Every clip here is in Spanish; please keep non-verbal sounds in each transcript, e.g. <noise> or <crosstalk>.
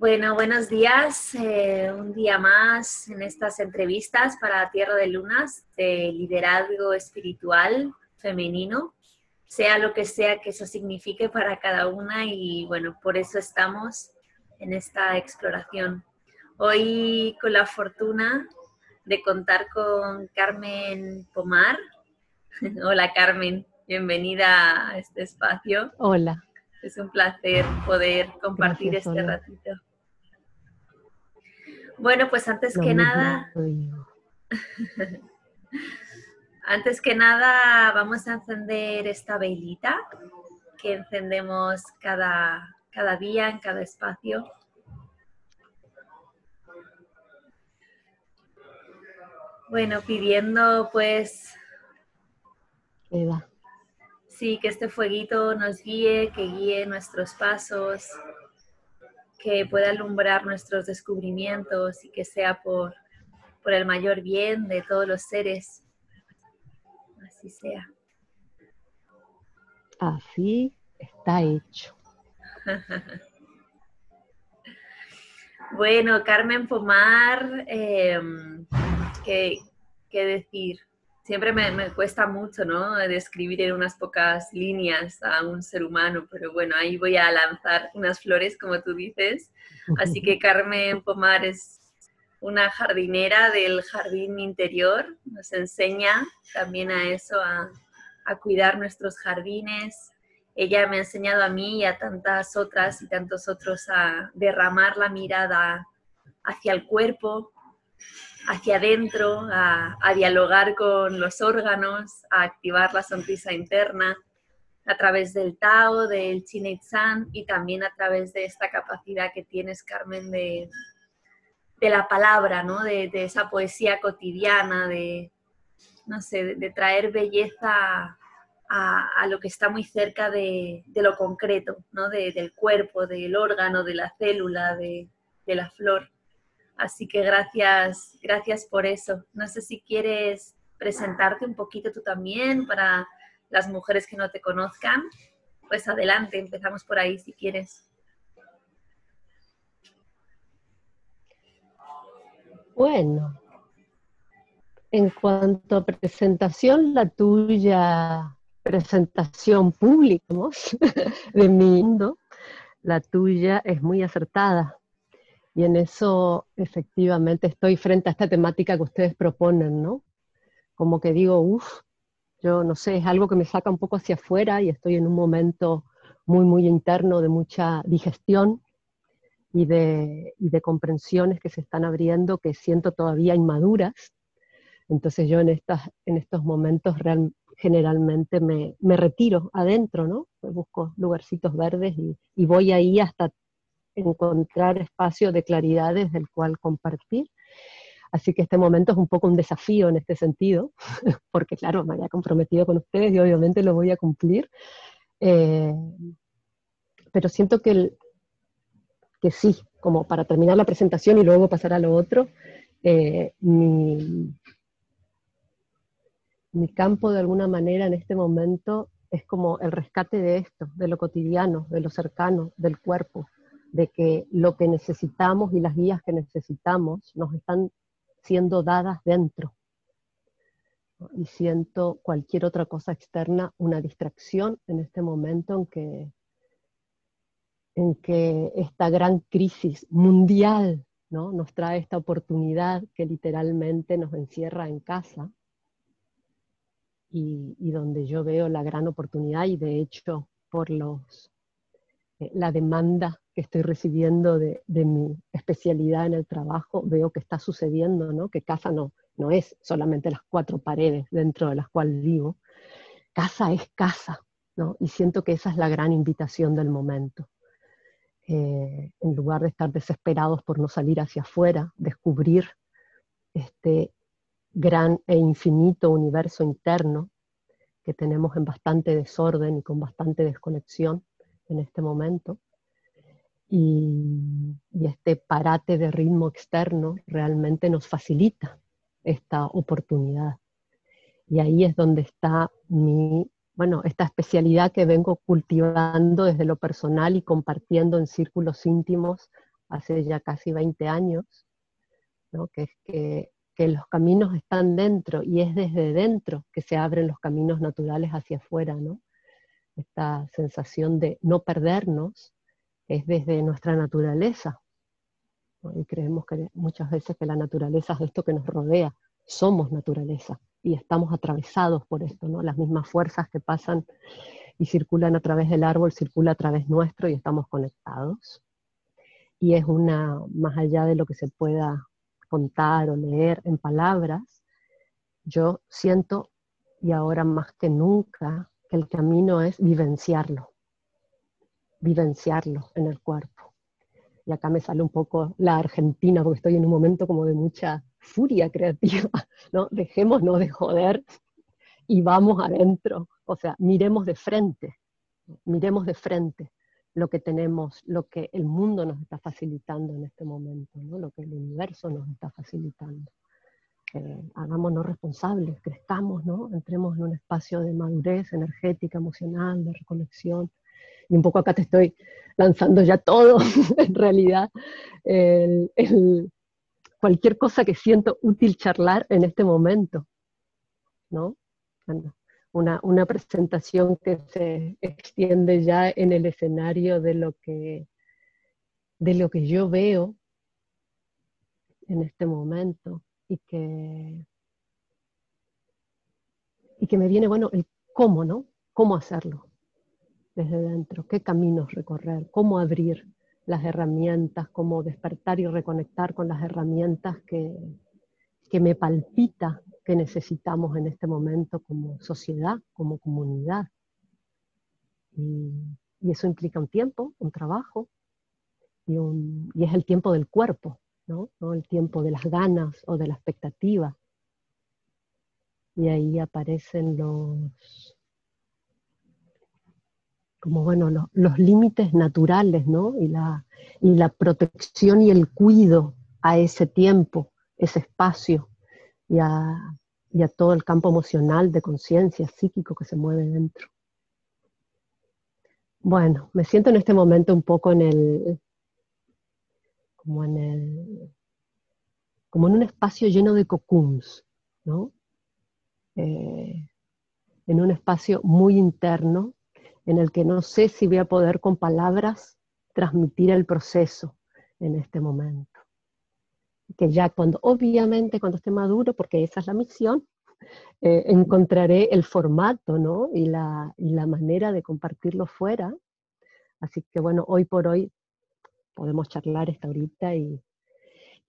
Bueno, buenos días. Eh, un día más en estas entrevistas para Tierra de Lunas de liderazgo espiritual femenino, sea lo que sea que eso signifique para cada una y bueno, por eso estamos en esta exploración. Hoy con la fortuna de contar con Carmen Pomar. <laughs> Hola Carmen, bienvenida a este espacio. Hola. Es un placer poder compartir este ratito. Bueno, pues antes que nada, <laughs> antes que nada vamos a encender esta velita que encendemos cada, cada día en cada espacio. Bueno, pidiendo pues... Sí, que este fueguito nos guíe, que guíe nuestros pasos, que pueda alumbrar nuestros descubrimientos y que sea por, por el mayor bien de todos los seres. Así sea. Así está hecho. <laughs> bueno, Carmen Pomar, em, ¿qué, ¿qué, decir? Siempre me, cuesta mucho, ¿no? Describir en unas pocas líneas a un ser humano, pero bueno, ahí voy a lanzar unas flores, como tú dices. Así que <laughs> Carmen Pomar es una jardinera del jardín interior, nos enseña también a eso, a, a cuidar nuestros jardines. Ella me ha enseñado a mí y a tantas otras y tantos otros a derramar la mirada hacia el cuerpo, hacia adentro, a, dialogar con los órganos, a activar la sonrisa interna a través del Tao, del Chin y también a través de esta capacidad que tienes, Carmen, de, de la palabra, ¿no? de, esa poesía cotidiana, de, no sé, de, traer belleza a, lo que está muy cerca de, lo concreto, ¿no? del cuerpo, del órgano, de la célula, de la flor. Así que gracias, gracias por eso. No sé si quieres presentarte un poquito tú también para las mujeres que no te conozcan. Pues adelante, empezamos por ahí si quieres. Bueno, en cuanto a presentación, la tuya presentación pública <laughs> de mi mundo, la tuya es muy acertada y en eso efectivamente estoy frente a esta temática que ustedes proponen, ¿no? Como que digo, uff, yo no sé, es algo que me saca un poco hacia afuera y estoy en un momento muy, muy interno de mucha digestión y de, y de comprensiones que se están abriendo que siento todavía inmaduras. Entonces yo en, estas, en estos momentos generalmente me, me, retiro adentro, ¿no? Busco lugarcitos verdes y, y voy ahí hasta encontrar espacio de claridad desde el cual compartir. Así que este momento es un poco un desafío en este sentido, <laughs> porque claro, me había comprometido con ustedes y obviamente lo voy a cumplir. Eh, pero siento que, que sí, como para terminar la presentación y luego pasar a lo otro, eh, mi, mi campo de alguna manera en este momento es como el rescate de esto, de lo cotidiano, de lo cercano, del cuerpo, de que lo que necesitamos y las guías que necesitamos nos están siendo dadas dentro. Y siento cualquier otra cosa externa una distracción en este momento en que, en que esta gran crisis mundial ¿no? nos trae esta oportunidad que literalmente nos encierra en casa y, y donde yo veo la gran oportunidad y de hecho por los, eh, la demanda estoy recibiendo de, mi especialidad en el trabajo, veo que está sucediendo, ¿no? Que casa no, no es solamente las cuatro paredes dentro de las cuales vivo. Casa es casa, ¿no? Y siento que esa es la gran invitación del momento. Eh, en lugar de estar desesperados por no salir hacia afuera, descubrir este gran e infinito universo interno que tenemos en bastante desorden y con bastante desconexión en este momento, y, este parate de ritmo externo realmente nos facilita esta oportunidad. Y ahí es donde está mi, bueno, esta especialidad que vengo cultivando desde lo personal y compartiendo en círculos íntimos hace ya casi 20 años, ¿no? que es que, que, los caminos están dentro y es desde dentro que se abren los caminos naturales hacia afuera. ¿no? Esta sensación de no perdernos es desde nuestra naturaleza. Y creemos que muchas veces que la naturaleza es esto que nos rodea, somos naturaleza y estamos atravesados por esto, ¿no? Las mismas fuerzas que pasan y circulan a través del árbol, circulan a través nuestro y estamos conectados. Y es una, más allá de lo que se pueda contar o leer en palabras, yo siento, y ahora más que nunca, que el camino es vivenciarlo, vivenciarlo en el cuerpo. Y acá me sale un poco la Argentina, porque estoy en un momento como de mucha furia creativa, <laughs> ¿no? Dejémonos de joder y vamos adentro. O sea, miremos de frente, miremos de frente lo que tenemos, lo que el mundo nos está facilitando en este momento, ¿no? lo que el universo nos está facilitando. Eh, hagámonos responsables, crezcamos, ¿no? entremos en un espacio de madurez energética, emocional, de reconexión. Y un poco acá te estoy lanzando ya todo, <laughs> en realidad, cualquier cosa que siento útil charlar en este momento, ¿no? una, una, presentación que se extiende ya en el escenario de lo que, de lo que yo veo en este momento y que, y que me viene, bueno, el cómo, ¿no? ¿Cómo hacerlo desde dentro? ¿Qué caminos recorrer? ¿Cómo abrir las herramientas, cómo despertar y reconectar con las herramientas que, que me palpita que necesitamos en este momento como sociedad, como comunidad. Y, eso implica un tiempo, un trabajo, y, es el tiempo del cuerpo, ¿no? ¿no? el tiempo de las ganas o de la expectativa. Y ahí aparecen los, como bueno, los límites naturales, ¿no? Y la, y la protección y el cuido a ese tiempo, ese espacio, y a, y a todo el campo emocional, de conciencia, psíquico que se mueve dentro. Bueno, me siento en este momento un poco en el, como en el, como en un espacio lleno de cocoons, ¿no? Eh, en un espacio muy interno, en el que no sé si voy a poder con palabras transmitir el proceso en este momento. Que ya cuando, obviamente cuando esté maduro, porque esa es la misión, eh, encontraré el formato ¿no? y, la, y la manera de compartirlo fuera. Así que bueno, hoy por hoy podemos charlar esta horita y,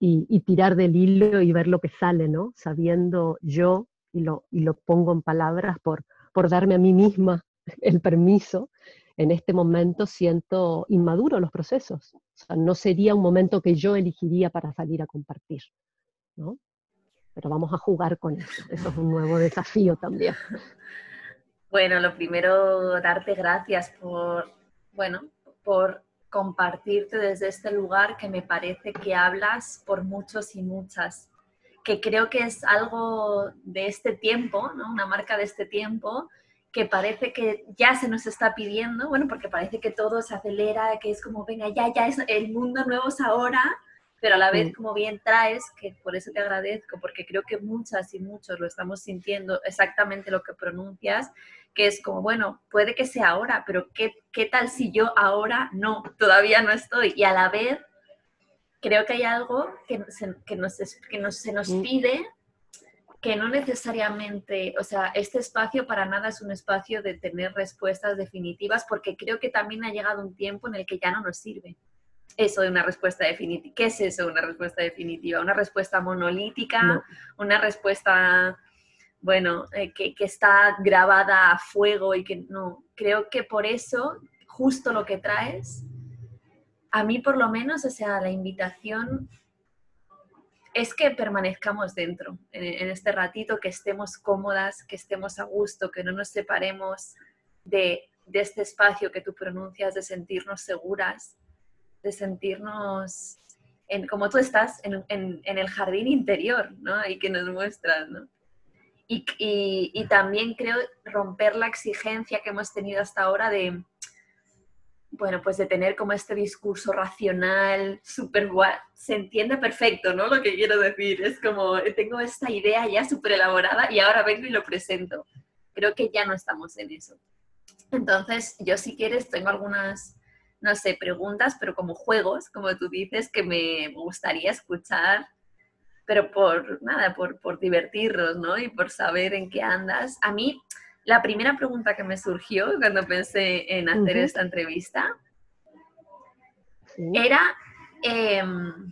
y, y, tirar del hilo y ver lo que sale, ¿no? Sabiendo yo, y lo, y lo pongo en palabras por, por darme a mí misma el permiso, en este momento siento inmaduro los procesos. No sería un momento que yo elegiría para salir a compartir, ¿no? Pero vamos a jugar con eso. Eso es un nuevo desafío también. <laughs> Bueno, lo primero, darte gracias por, bueno, por compartirte desde este lugar que me parece que hablas por muchos y muchas, que creo que es algo de este tiempo, ¿no? una marca de este tiempo, que parece que ya se nos está pidiendo, bueno, porque parece que todo se acelera, que es como, venga, ya, ya, es, el mundo nuevo es ahora, pero a la vez, como bien traes, que por eso te agradezco, porque creo que muchas y muchos lo estamos sintiendo exactamente lo que pronuncias, que es como, bueno, puede que sea ahora, pero ¿qué, qué tal si yo ahora no, todavía no estoy? Y a la vez, creo que hay algo que, que, nos, que nos, se nos pide que no necesariamente, o sea, este espacio para nada es un espacio de tener respuestas definitivas, porque creo que también ha llegado un tiempo en el que ya no nos sirve eso de una respuesta definitiva. ¿Qué es eso, una respuesta definitiva? ¿Una respuesta monolítica? ¿Una respuesta, bueno, eh, que, que está grabada a fuego y que no? Creo que por eso, justo lo que traes, a mí por lo menos, o sea, la invitación es que permanezcamos dentro, en, este ratito, que estemos cómodas, que estemos a gusto, que no nos separemos de, este espacio que tú pronuncias, de sentirnos seguras, de sentirnos en, como tú estás, en, el jardín interior, ¿no? Y que nos muestras, ¿no? Y, y, también creo romper la exigencia que hemos tenido hasta ahora de, bueno, pues de tener como este discurso racional, súper guay, se entiende perfecto, ¿no? Lo que quiero decir, es como, tengo esta idea ya súper elaborada y ahora vengo y lo presento. Creo que ya no estamos en eso. Entonces, yo si quieres, tengo algunas, no sé, preguntas, pero como juegos, como tú dices, que me gustaría escuchar, pero por nada, por, por divertirnos, ¿no? Y por saber en qué andas. A mí, la primera pregunta que me surgió cuando pensé en hacer esta entrevista era, em,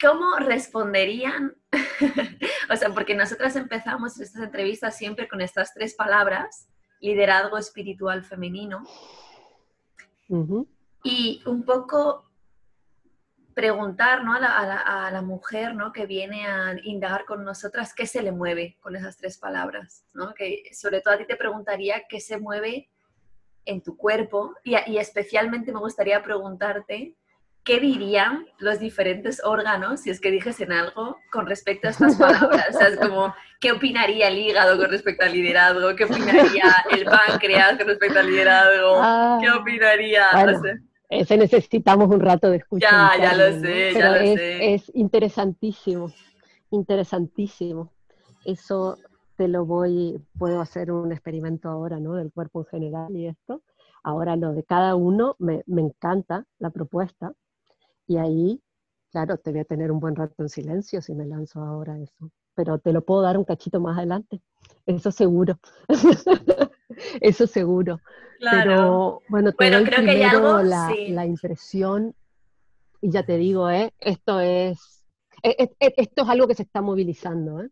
¿cómo responderían? <laughs> o sea, porque nosotras empezamos estas entrevistas siempre con estas tres palabras, liderazgo espiritual femenino. Y un poco preguntar ¿no? a, la, mujer ¿no? que viene a indagar con nosotras qué se le mueve con esas tres palabras. ¿no? Que sobre todo a ti te preguntaría qué se mueve en tu cuerpo y, y especialmente me gustaría preguntarte qué dirían los diferentes órganos, si es que dijesen algo, con respecto a estas <laughs> palabras. O sea, es como, ¿qué opinaría el hígado con respecto al liderazgo? ¿Qué opinaría el páncreas con respecto al liderazgo? Ah, ¿Qué opinaría? no sé. Ese necesitamos un rato de escuchar. Ya, ya lo sé, ya lo es, sé. Es interesantísimo, interesantísimo. Eso te lo voy, puedo hacer un experimento ahora, ¿no? Del cuerpo en general y esto. Ahora lo de cada uno, me, me encanta la propuesta. Y ahí, claro, te voy a tener un buen rato en silencio si me lanzo ahora eso. Pero te lo puedo dar un cachito más adelante. Eso seguro. <laughs> <laughs> eso seguro. Pero bueno, te doy creo primero la, la, impresión, y ya te digo, ¿eh? esto es, e, e, e, esto es algo que se está movilizando, ¿eh?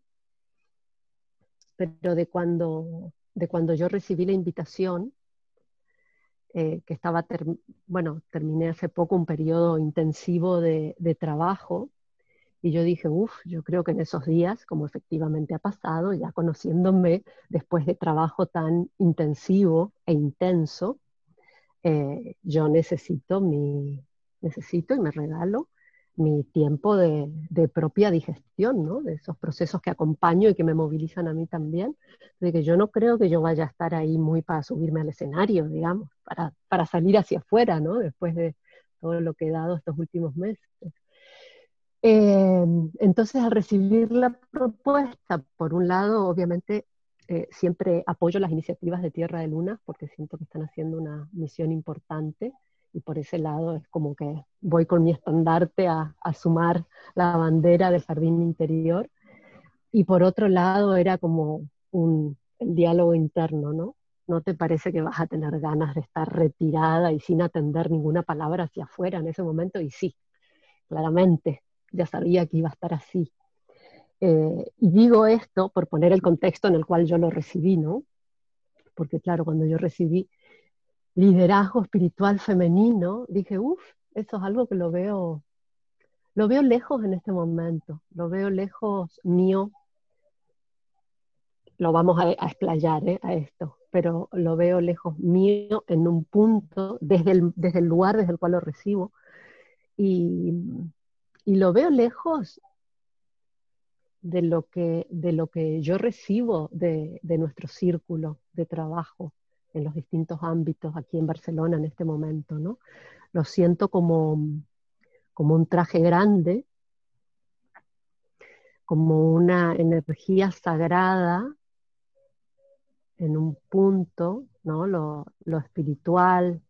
pero de cuando, de cuando yo recibí la invitación, eh, que estaba, bueno, terminé hace poco un periodo intensivo de, de trabajo, y yo dije, uff, yo creo que en esos días, como efectivamente ha pasado, ya conociéndome después de trabajo tan intensivo e intenso, eh, yo necesito mi, necesito y me regalo mi tiempo de, de, propia digestión, ¿no? De esos procesos que acompaño y que me movilizan a mí también. De que yo no creo que yo vaya a estar ahí muy para subirme al escenario, digamos, para, para salir hacia afuera, ¿no? Después de todo lo que he dado estos últimos meses. Em, entonces, al recibir la propuesta, por un lado, obviamente, eh, siempre apoyo las iniciativas de Tierra de Luna porque siento que están haciendo una misión importante y por ese lado es como que voy con mi estandarte a, sumar la bandera del jardín interior. Y por otro lado era como un el diálogo interno, ¿no? ¿No te parece que vas a tener ganas de estar retirada y sin atender ninguna palabra hacia afuera en ese momento? Y sí, claramente, ya sabía que iba a estar así. Eh, y digo esto por poner el contexto en el cual yo lo recibí, ¿no? Porque claro, cuando yo recibí liderazgo espiritual femenino, dije, uff, eso es algo que lo veo, lo veo lejos en este momento, lo veo lejos mío. Lo vamos a, explayar ¿eh? a esto, pero lo veo lejos mío en un punto, desde el, desde el lugar desde el cual lo recibo. Y, y lo veo lejos de lo que, de lo que yo recibo de, nuestro círculo de trabajo en los distintos ámbitos aquí en Barcelona en este momento, ¿no? Lo siento como, como un traje grande, como una energía sagrada en un punto, ¿no? Lo, lo espiritual,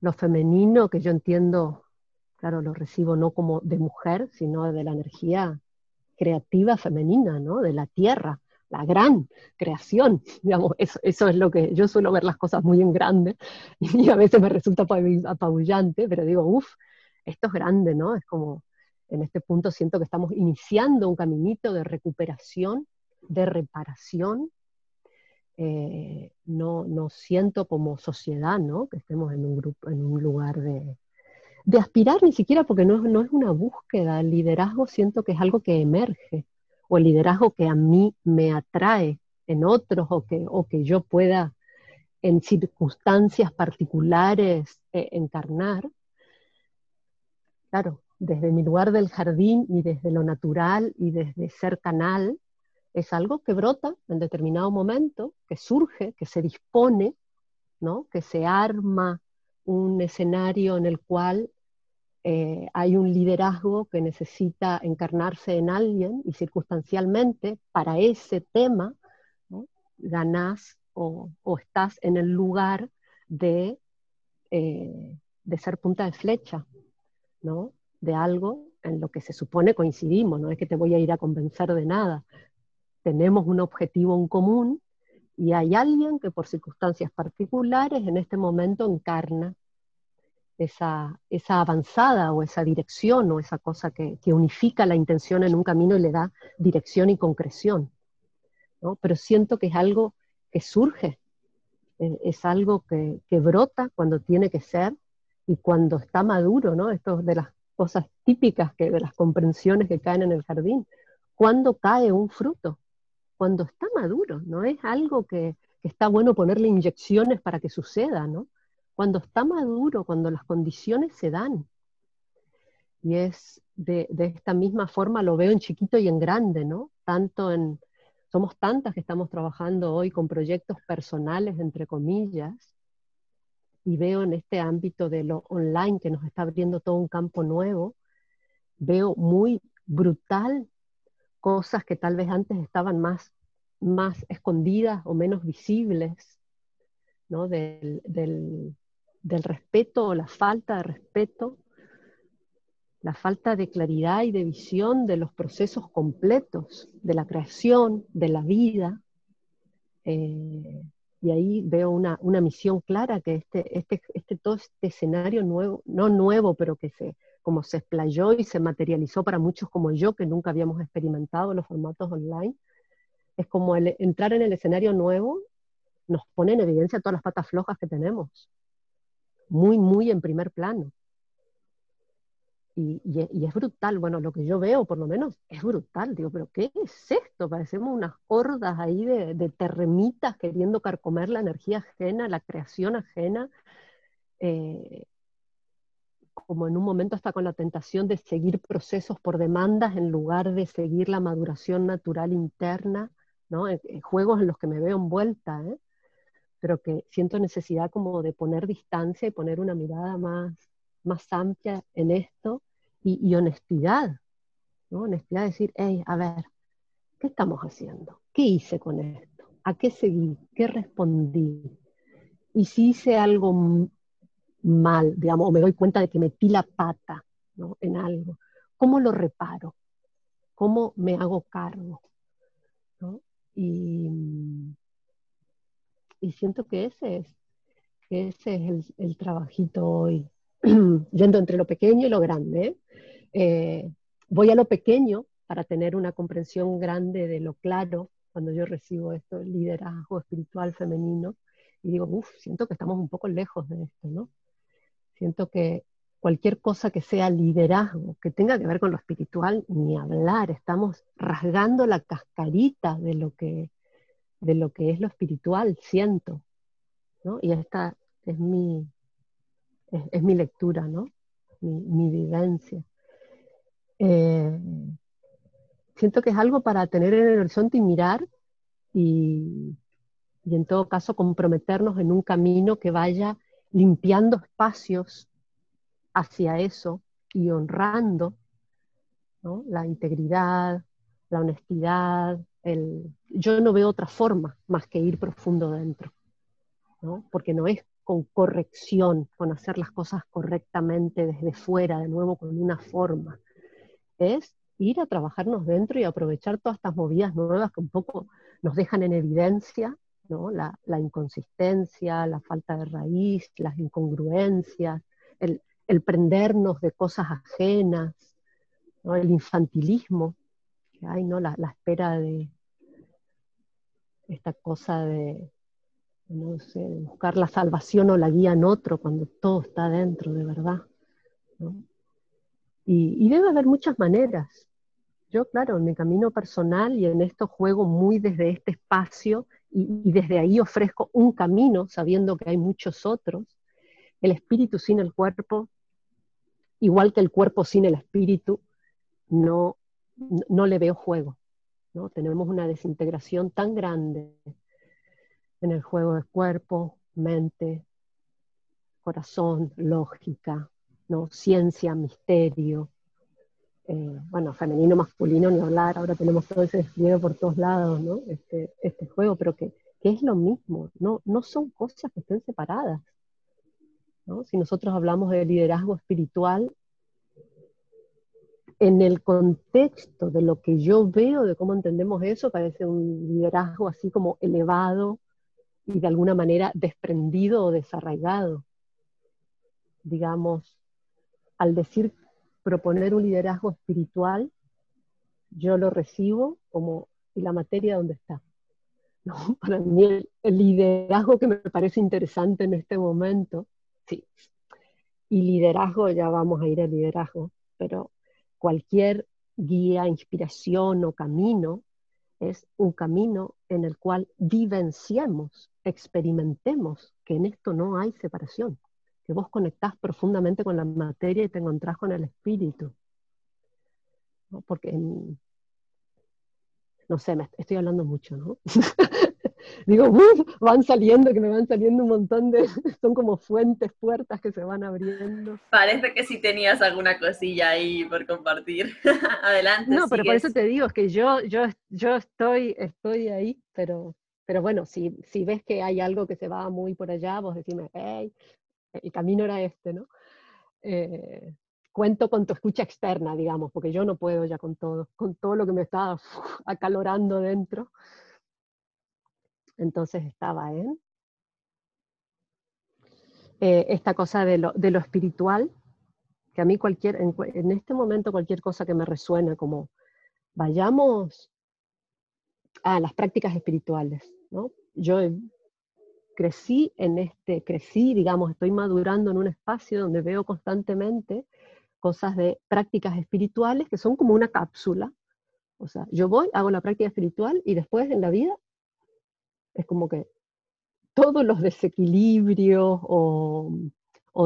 lo femenino, que yo entiendo claro, lo recibo no como de mujer, sino de la energía creativa femenina, ¿no? De la tierra, la gran creación, <laughs> digamos, eso, es lo que yo suelo ver las cosas muy en grande <laughs> y a veces me resulta apabullante, pero digo, uff, esto es grande, ¿no? Es como, en este punto siento que estamos iniciando un caminito de recuperación, de reparación. Eh, no, no siento como sociedad, ¿no? Que estemos en un grupo, en un lugar de, de aspirar ni siquiera porque no, no es una búsqueda, el liderazgo siento que es algo que emerge, o el liderazgo que a mí me atrae en otros o que, o que yo pueda en circunstancias particulares eh, encarnar. Claro, desde mi lugar del jardín y desde lo natural y desde ser canal, es algo que brota en determinado momento, que surge, que se dispone ¿no? Que se arma un escenario en el cual eh, hay un liderazgo que necesita encarnarse en alguien y circunstancialmente para ese tema ¿no? ganás o, estás en el lugar de, eh, de ser punta de flecha, ¿no? de algo en lo que se supone coincidimos, no es que te voy a ir a convencer de nada. Tenemos un objetivo en común y hay alguien que por circunstancias particulares en este momento encarna esa, esa avanzada o esa dirección o esa cosa que, unifica la intención en un camino y le da dirección y concreción. ¿no? Pero siento que es algo que surge, eh, es algo que, que, brota cuando tiene que ser y cuando está maduro, ¿no? Esto de las cosas típicas que, de las comprensiones que caen en el jardín. Cuando cae un fruto, cuando está maduro, no es algo que, que está bueno ponerle inyecciones para que suceda, ¿no? Cuando está maduro, cuando las condiciones se dan. Y es de, esta misma forma, lo veo en chiquito y en grande, ¿no? Tanto en, somos tantas que estamos trabajando hoy con proyectos personales, entre comillas, y veo en este ámbito de lo online que nos está abriendo todo un campo nuevo, veo muy brutal cosas que tal vez antes estaban más, más escondidas o menos visibles, ¿no? del, del respeto o la falta de respeto, la falta de claridad y de visión de los procesos completos de la creación, de la vida. Eh, y ahí veo una, misión clara que este, este, este, todo este escenario nuevo, no nuevo, pero que se, como se explayó y se materializó para muchos como yo, que nunca habíamos experimentado los formatos online, es como el, entrar en el escenario nuevo nos pone en evidencia todas las patas flojas que tenemos muy, muy en primer plano. Y, es brutal, bueno, lo que yo veo por lo menos es brutal, digo, pero ¿qué es esto? Parecemos unas hordas ahí de, terremitas queriendo carcomer la energía ajena, la creación ajena, eh, como en un momento está con la tentación de seguir procesos por demandas en lugar de seguir la maduración natural interna, ¿no? juegos en los que me veo envuelta, ¿eh? Pero que siento necesidad como de poner distancia y poner una mirada más, más amplia en esto y, honestidad, ¿no? Honestidad de decir, hey, a ver, ¿qué estamos haciendo? ¿Qué hice con esto? ¿A qué seguí? ¿Qué respondí? Y si hice algo mal, digamos, o me doy cuenta de que metí la pata ¿no? en algo, ¿cómo lo reparo? ¿Cómo me hago cargo? ¿no? Y, y siento que ese es, ese es el, trabajito hoy, <clears throat> yendo entre lo pequeño y lo grande. Eh, voy a lo pequeño para tener una comprensión grande de lo claro cuando yo recibo esto, liderazgo espiritual femenino, y digo, uff, siento que estamos un poco lejos de esto, ¿no? Siento que cualquier cosa que sea liderazgo, que tenga que ver con lo espiritual, ni hablar, estamos rasgando la cascarita de lo que de lo que es lo espiritual, siento, ¿no? Y esta es mi, es, mi lectura, ¿no? Mi, vivencia. Eh, siento que es algo para tener en el horizonte y mirar y, y en todo caso comprometernos en un camino que vaya limpiando espacios hacia eso y honrando ¿no? la integridad, la honestidad, yo no veo otra forma más que ir profundo dentro, ¿no? porque no es con corrección, con hacer las cosas correctamente desde fuera, de nuevo con una forma, es ir a trabajarnos dentro y aprovechar todas estas movidas nuevas que un poco nos dejan en evidencia, ¿no? la, inconsistencia, la falta de raíz, las incongruencias, el, prendernos de cosas ajenas, el infantilismo que hay, ¿no? la espera de, esta cosa de, no sé, buscar la salvación o la guía en otro cuando todo está dentro de verdad. Y, debe haber muchas maneras. Yo, claro, en mi camino personal y en esto juego muy desde este espacio y, desde ahí ofrezco un camino sabiendo que hay muchos otros. El espíritu sin el cuerpo, igual que el cuerpo sin el espíritu, no, no le veo juego. Tenemos una desintegración tan grande en el juego de cuerpo, mente, corazón, lógica, ¿no? ciencia, misterio. Eh, bueno, femenino, masculino, ni hablar, ahora tenemos todo ese despliegue por todos lados, ¿no? Este, este juego, pero que, es lo mismo, no, no son cosas que estén separadas. ¿no? Si nosotros hablamos de liderazgo espiritual, en el contexto de lo que yo veo, de cómo entendemos eso, parece un liderazgo así como elevado y de alguna manera desprendido o desarraigado. Digamos, al decir proponer un liderazgo espiritual, yo lo recibo como, ¿y la materia dónde está? <laughs> Para mí el, el liderazgo que me parece interesante en este momento, sí, y liderazgo, ya vamos a ir al liderazgo, pero cualquier guía, inspiración o camino es un camino en el cual vivenciemos, experimentemos que en esto no hay separación, que vos conectás profundamente con la materia y te encontrás con el espíritu. Porque, no sé, me estoy hablando mucho, ¿no? <laughs> digo, van saliendo, que me van saliendo un montón de, <laughs> son como fuentes, puertas que se van abriendo. Parece que sí tenías alguna cosilla ahí por compartir. <laughs> Adelante. No, pero por eso te digo, es que yo, yo, yo estoy, estoy ahí, pero, pero bueno, si, si ves que hay algo que se va muy por allá, vos decime, hey, el camino era este, ¿no? Eh, cuento con tu escucha externa, digamos, porque yo no puedo ya con todo, con todo lo que me está acalorando dentro. Entonces estaba en eh, esta cosa de lo, espiritual, que a mí cualquier, en, este momento cualquier cosa que me resuena como vayamos a las prácticas espirituales, ¿no? Yo crecí en este, crecí, digamos, estoy madurando en un espacio donde veo constantemente cosas de prácticas espirituales que son como una cápsula. O sea, yo voy, hago la práctica espiritual y después en la vida es como que todos los desequilibrios o,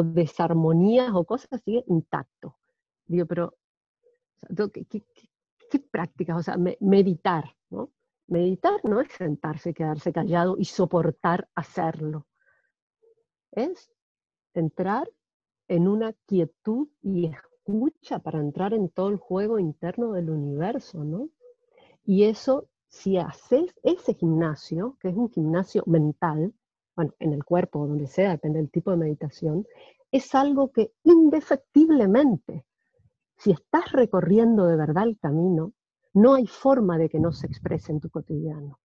desarmonías o cosas siguen intactos. Digo, pero, ¿qué, prácticas? O sea, meditar, ¿no? Meditar no es sentarse, quedarse callado y soportar hacerlo. Es entrar en una quietud y escucha para entrar en todo el juego interno del universo, ¿no? Y eso si haces ese gimnasio, que es un gimnasio mental, bueno, en el cuerpo o donde sea, depende del tipo de meditación, es algo que indefectiblemente, si estás recorriendo de verdad el camino, no hay forma de que no se exprese en tu cotidiano.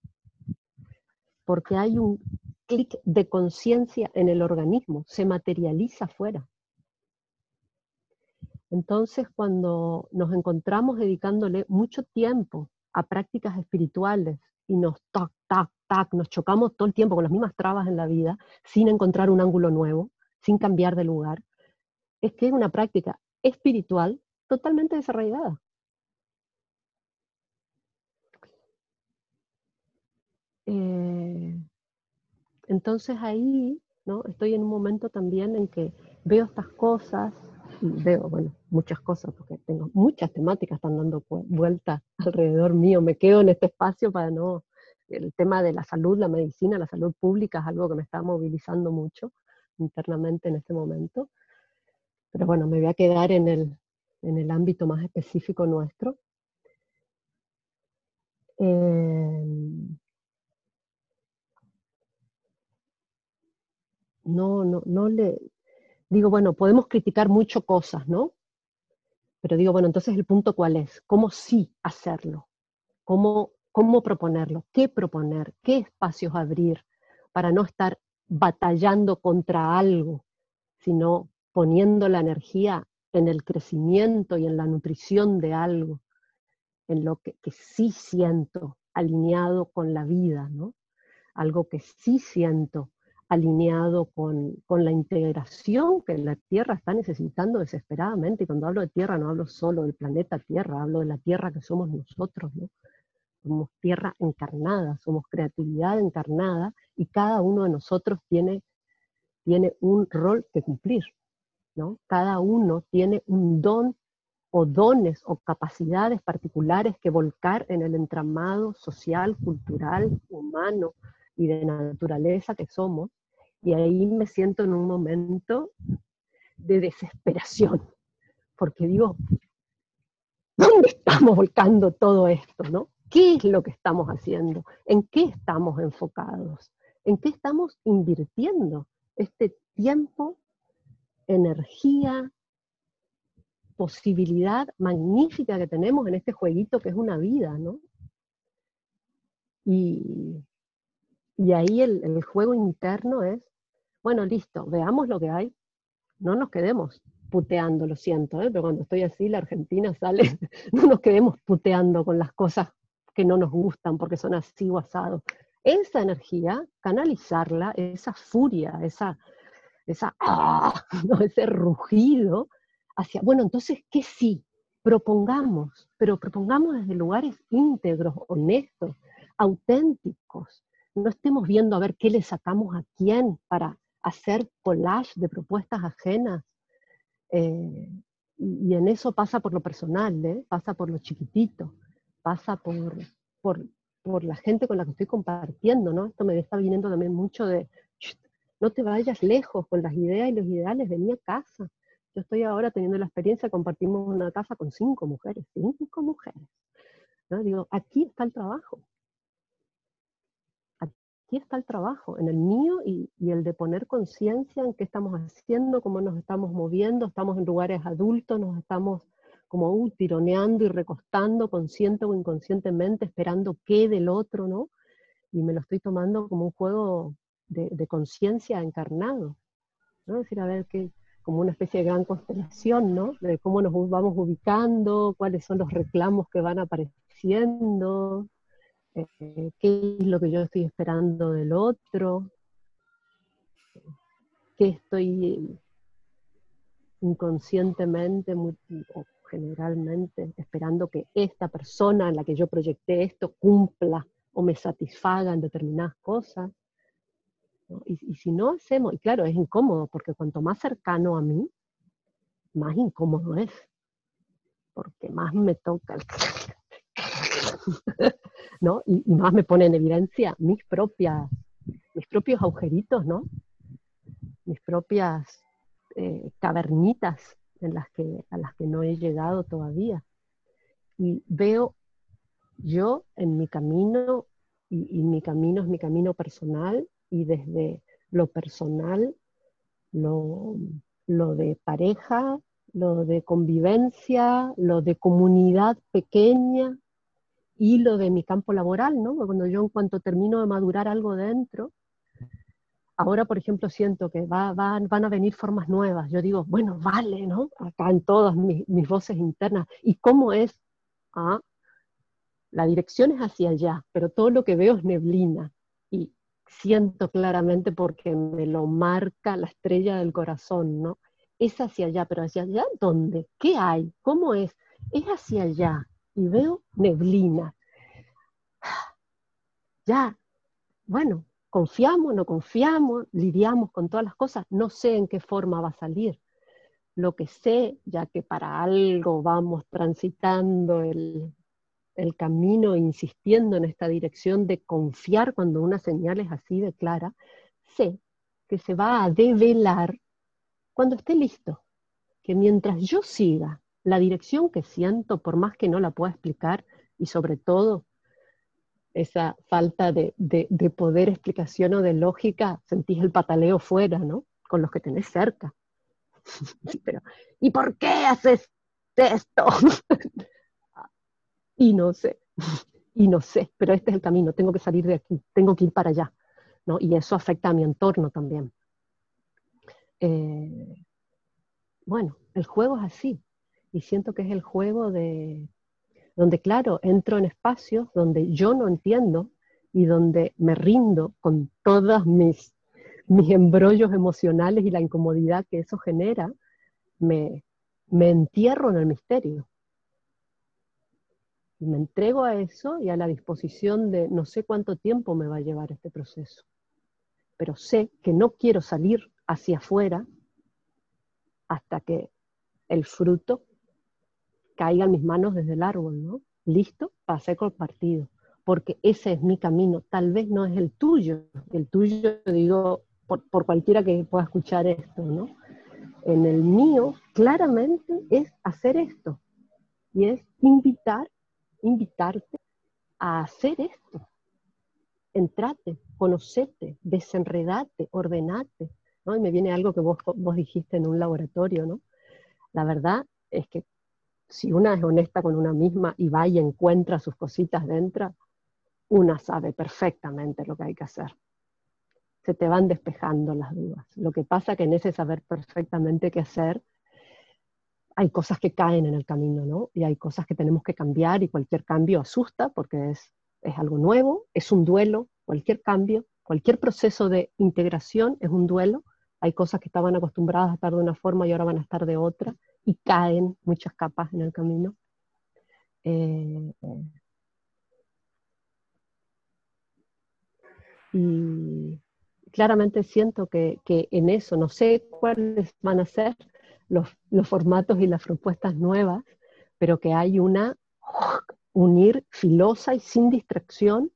Porque hay un clic de conciencia en el organismo, se materializa afuera. Entonces, cuando nos encontramos dedicándole mucho tiempo a prácticas espirituales y nos tac, tac, tac, nos chocamos todo el tiempo con las mismas trabas en la vida, sin encontrar un ángulo nuevo, sin cambiar de lugar, es que es una práctica espiritual totalmente desarraigada. Eh, entonces ahí, ¿no? Estoy en un momento también en que veo estas cosas, veo, bueno, muchas cosas, porque tengo muchas temáticas están dando vueltas alrededor mío. Me quedo en este espacio para no... El tema de la salud, la medicina, la salud pública es algo que me está movilizando mucho internamente en este momento. Pero bueno, me voy a quedar en el, en el ámbito más específico nuestro. Em, no, no, no le, digo, bueno, podemos criticar mucho cosas, ¿no? Pero digo, bueno, entonces el punto cuál es, cómo sí hacerlo, cómo, cómo proponerlo, qué proponer, qué espacios abrir para no estar batallando contra algo, sino poniendo la energía en el crecimiento y en la nutrición de algo, en lo que, que sí siento alineado con la vida, ¿no? Algo que sí siento alineado con, la integración que la Tierra está necesitando desesperadamente. Y cuando hablo de Tierra no hablo solo del planeta Tierra, hablo de la Tierra que somos nosotros, ¿no? Somos Tierra encarnada, somos creatividad encarnada y cada uno de nosotros tiene, tiene un rol que cumplir, ¿no? Cada uno tiene un don o dones o capacidades particulares que volcar en el entramado social, cultural, humano y de naturaleza que somos, Y ahí me siento en un momento de desesperación, porque digo, ¿dónde estamos volcando todo esto, no? ¿Qué es lo que estamos haciendo? ¿En qué estamos enfocados? ¿En qué estamos invirtiendo este tiempo, energía, posibilidad magnífica que tenemos en este jueguito que es una vida, ¿no? Y, ahí el, el, juego interno es, bueno, listo, veamos lo que hay, no nos quedemos puteando, lo siento, ¿eh? pero cuando estoy así, la Argentina sale, <laughs> <laughs> no nos quedemos puteando con las cosas que no nos gustan porque son así o. Esa energía, canalizarla, esa furia, esa, esa, ¡ah! <laughs> ese rugido, hacia, bueno, entonces, ¿qué sí? Propongamos, pero propongamos desde lugares íntegros, honestos, auténticos. No estemos viendo a ver qué le sacamos a quién para hacer collage de propuestas ajenas. Eh, y en eso pasa por lo personal, ¿eh? pasa por lo chiquitito, pasa por, por, por, la gente con la que estoy compartiendo, ¿no? Esto me está viniendo también mucho de, no te vayas lejos con las ideas y los ideales, vení a casa. Yo estoy ahora teniendo la experiencia, compartimos una casa con cinco mujeres, cinco mujeres. ¿no? Digo, aquí está el trabajo está el trabajo, en el mío y, el de poner conciencia en qué estamos haciendo, cómo nos estamos moviendo, estamos en lugares adultos, nos estamos como uh, tironeando y recostando consciente o inconscientemente, esperando qué del otro, ¿no? Y me lo estoy tomando como un juego de, conciencia encarnado, ¿no? Es decir, a ver qué, como una especie de gran constelación, ¿no? De cómo nos vamos ubicando, cuáles son los reclamos que van apareciendo, eh, qué es lo que yo estoy esperando del otro, qué estoy inconscientemente o generalmente esperando que esta persona en la que yo proyecté esto cumpla o me satisfaga en determinadas cosas. Y, y, si no hacemos, y claro, es incómodo, porque cuanto más cercano a mí, más incómodo es, porque más me toca el <laughs> <laughs> Y, más me pone en evidencia mis propias, mis propios agujeritos, ¿no? Mis propias eh, cavernitas en las que, a las que no he llegado todavía. Y veo yo en mi camino, y, y mi camino es mi camino personal, y desde lo personal, lo, lo de pareja, lo de convivencia, lo de comunidad pequeña, y lo de mi campo laboral, ¿no? Cuando yo en cuanto termino de madurar algo dentro, ahora por ejemplo siento que va, van a venir formas nuevas. Yo digo, bueno, vale, ¿no? Acá en todas mis, mis voces internas. ¿Y cómo es? Ah, la dirección es hacia allá, pero todo lo que veo es neblina. Y siento claramente porque me lo marca la estrella del corazón, ¿no? Es hacia allá, pero hacia allá, ¿dónde? ¿Qué hay? ¿Cómo es? Es hacia allá y veo neblina. Ya, bueno, confiamos, no confiamos, lidiamos con todas las cosas, no sé en qué forma va a salir. Lo que sé, ya que para algo vamos transitando el, el camino, insistiendo en esta dirección de confiar cuando una señal es así de clara, sé que se va a develar cuando esté listo, que mientras yo siga la dirección que siento, por más que no la pueda explicar, y sobre todo esa falta de, poder explicación o de lógica, sentís el pataleo fuera, ¿no? Con los que tenés cerca. <laughs> pero, ¿y por qué haces esto? <laughs> y no sé, <laughs> y no sé, pero este es el camino, tengo que salir de aquí, tengo que ir para allá, ¿no? Y eso afecta a mi entorno también. Eh, bueno, el juego es así, y siento que es el juego de, donde claro, entro en espacios donde yo no entiendo y donde me rindo con todos mis, mis embrollos emocionales y la incomodidad que eso genera, me, me entierro en el misterio. Y me entrego a eso y a la disposición de no sé cuánto tiempo me va a llevar este proceso, pero sé que no quiero salir hacia afuera hasta que el fruto caiga en mis manos desde el árbol, ¿no? Listo para ser compartido, porque ese es mi camino, tal vez no es el tuyo, el tuyo digo por, por cualquiera que pueda escuchar esto, ¿no? En el mío, claramente es hacer esto, y es invitar, invitarte a hacer esto. Entrate, conocete, desenredate, ordenate. ¿no? Y me viene algo que vos, vos dijiste en un laboratorio, ¿no? La verdad es que si una es honesta con una misma y va y encuentra sus cositas dentro, una sabe perfectamente lo que hay que hacer. Se te van despejando las dudas. Lo que pasa que en ese saber perfectamente qué hacer, hay cosas que caen en el camino, ¿no? Y hay cosas que tenemos que cambiar y cualquier cambio asusta porque es, es algo nuevo, es un duelo, cualquier cambio, cualquier proceso de integración es un duelo. Hay cosas que estaban acostumbradas a estar de una forma y ahora van a estar de otra y caen muchas capas en el camino. Eh, y claramente siento que, que, en eso, no sé cuáles van a ser los, los, formatos y las propuestas nuevas, pero que hay una unir filosa y sin distracción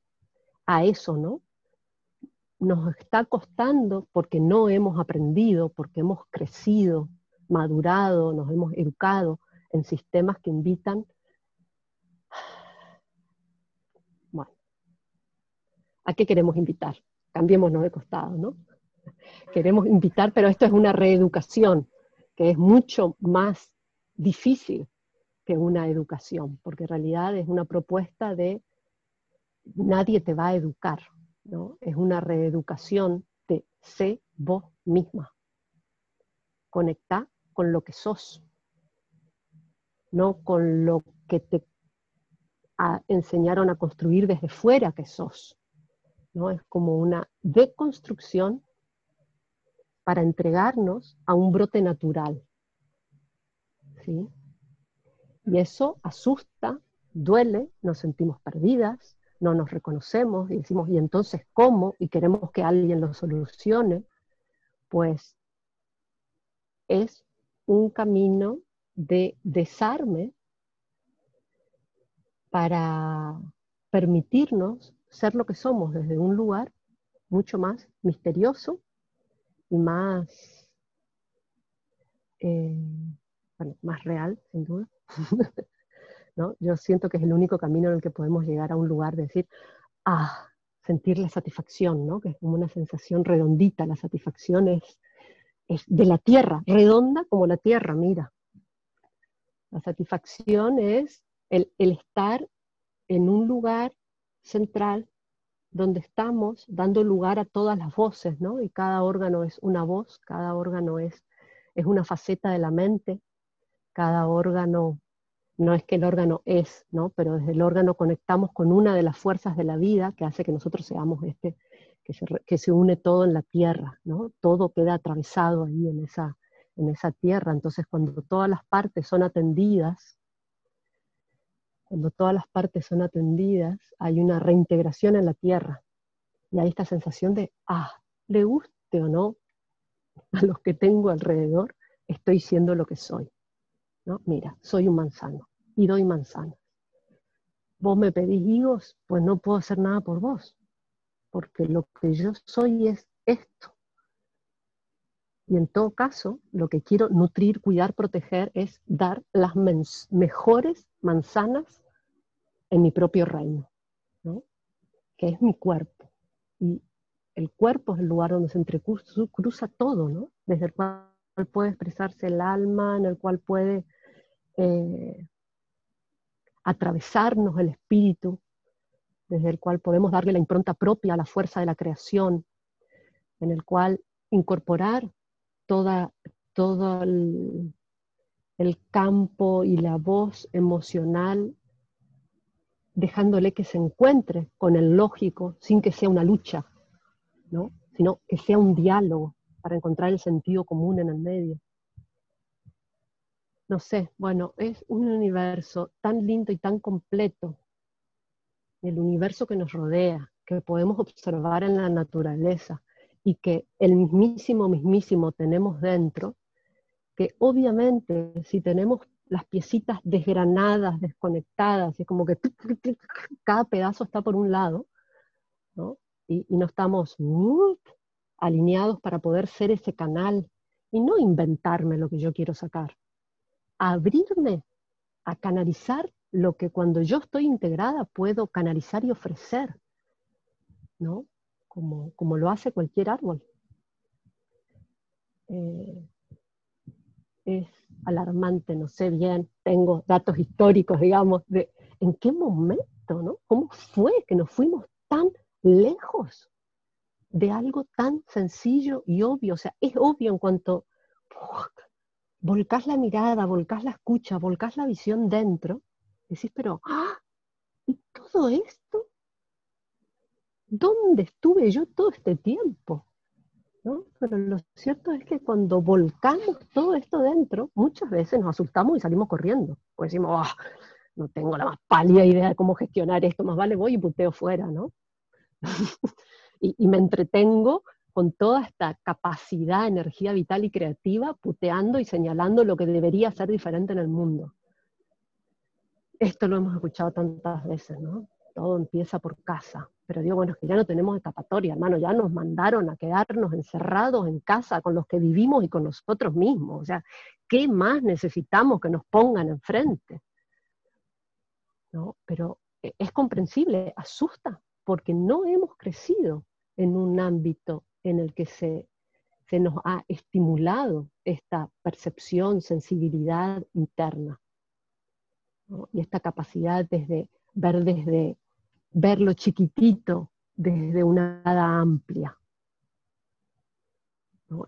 a eso, ¿no? Nos está costando porque no hemos aprendido, porque hemos crecido, madurado, nos hemos educado en sistemas que invitan, bueno, ¿a qué queremos invitar? Cambiémonos de costado, ¿no? Queremos invitar, pero esto es una reeducación que es mucho más difícil que una educación, porque en realidad es una propuesta de nadie te va a educar, ¿no? Es una reeducación de sé vos misma. Conecta con lo que sos, no con lo que te enseñaron a construir desde fuera que sos. ¿no? Es como una deconstrucción para entregarnos a un brote natural. ¿sí? Y eso asusta, duele, nos sentimos perdidas, no nos reconocemos y decimos, ¿y entonces cómo? Y queremos que alguien lo solucione. Pues es un camino de desarme para permitirnos ser lo que somos desde un lugar mucho más misterioso y más, eh, más real, sin duda. <laughs> ¿No? Yo siento que es el único camino en el que podemos llegar a un lugar de decir, ah, sentir la satisfacción, ¿no? que es como una sensación redondita, la satisfacción es es de la tierra, redonda como la tierra, mira. La satisfacción es el, estar en un lugar central donde estamos dando lugar a todas las voces, ¿no? Y cada órgano es una voz, cada órgano es, es una faceta de la mente, cada órgano, no es que el órgano es, ¿no? Pero desde el órgano conectamos con una de las fuerzas de la vida que hace que nosotros seamos este, que se, une todo en la tierra, ¿no? Todo queda atravesado ahí en esa, en esa tierra. Entonces, cuando todas las partes son atendidas, cuando todas las partes son atendidas, hay una reintegración en la tierra. Y hay esta sensación de, ah, le guste o no a los que tengo alrededor, estoy siendo lo que soy. ¿no? Mira, soy un manzano y doy manzanas. Vos me pedís higos, pues no puedo hacer nada por vos porque lo que yo soy es esto. Y en todo caso, lo que quiero nutrir, cuidar, proteger es dar las mejores manzanas en mi propio reino, ¿no? que es mi cuerpo. Y el cuerpo es el lugar donde se entrecruza todo, ¿no? desde el cual puede expresarse el alma, en el cual puede eh, atravesarnos el espíritu, desde el cual podemos darle la impronta propia a la fuerza de la creación, en el cual incorporar toda, todo el, campo y la voz emocional, dejándole que se encuentre con el lógico sin que sea una lucha, ¿no? sino que sea un diálogo para encontrar el sentido común en el medio. No sé, bueno, es un universo tan lindo y tan completo el universo que nos rodea, que podemos observar en la naturaleza y que el mismísimo, mismísimo tenemos dentro, que obviamente si tenemos las piecitas desgranadas, desconectadas, es como que cada pedazo está por un lado, ¿no? Y, no estamos alineados para poder ser ese canal y no inventarme lo que yo quiero sacar. Abrirme a canalizar lo que cuando yo estoy integrada puedo canalizar y ofrecer, ¿no? Como, como lo hace cualquier árbol. Eh, es alarmante, no sé bien, tengo datos históricos, digamos, de en qué momento, ¿no? ¿Cómo fue que nos fuimos tan lejos de algo tan sencillo y obvio? O sea, es obvio en cuanto volcás la mirada, volcás la escucha, volcás la visión dentro, decís, pero, ¡ah! ¿Y todo esto? ¿Dónde estuve yo todo este tiempo? Pero lo cierto es que cuando volcamos todo esto dentro, muchas veces nos asustamos y salimos corriendo. O decimos, ah, no tengo la más pálida idea de cómo gestionar esto, más vale voy y puteo fuera, ¿no? <laughs> y, y, me entretengo con toda esta capacidad, energía vital y creativa, puteando y señalando lo que debería ser diferente en el mundo. Esto lo hemos escuchado tantas veces, ¿no? Todo empieza por casa. Pero digo, bueno, es que ya no tenemos escapatoria, hermano, ya nos mandaron a quedarnos encerrados en casa con los que vivimos y con nosotros mismos. O sea, ¿qué más necesitamos que nos pongan enfrente? ¿No? Pero eh, es comprensible, asusta, porque no hemos crecido en un ámbito en el que se, se nos ha estimulado esta percepción, sensibilidad interna. Y esta capacidad desde ver desde verlo chiquitito desde una nada amplia.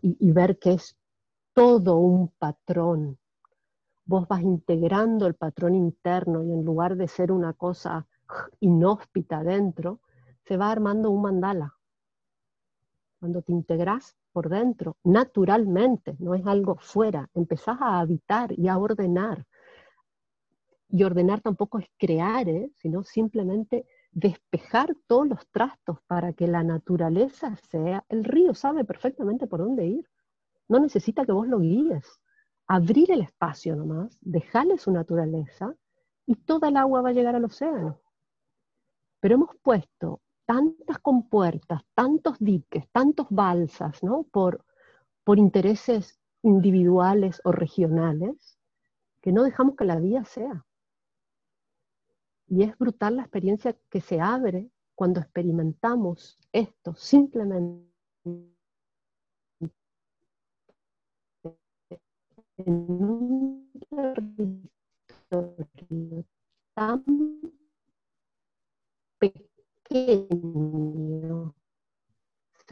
Y, y, ver que es todo un patrón. Vos vas integrando el patrón interno y en lugar de ser una cosa inhóspita dentro, se va armando un mandala. Cuando te integras por dentro, naturalmente, no es algo fuera, empezás a habitar y a ordenar. Y ordenar tampoco es crear, ¿eh? sino simplemente despejar todos los trastos para que la naturaleza sea, el río sabe perfectamente por dónde ir, no necesita que vos lo guíes, abrir el espacio nomás, dejarle su naturaleza y toda el agua va a llegar al océano. Pero hemos puesto tantas compuertas, tantos diques, tantos balsas, ¿no? Por, por intereses individuales o regionales, que no dejamos que la vida sea. Y es brutal la experiencia que se abre cuando experimentamos esto simplemente en un territorio tan pequeño,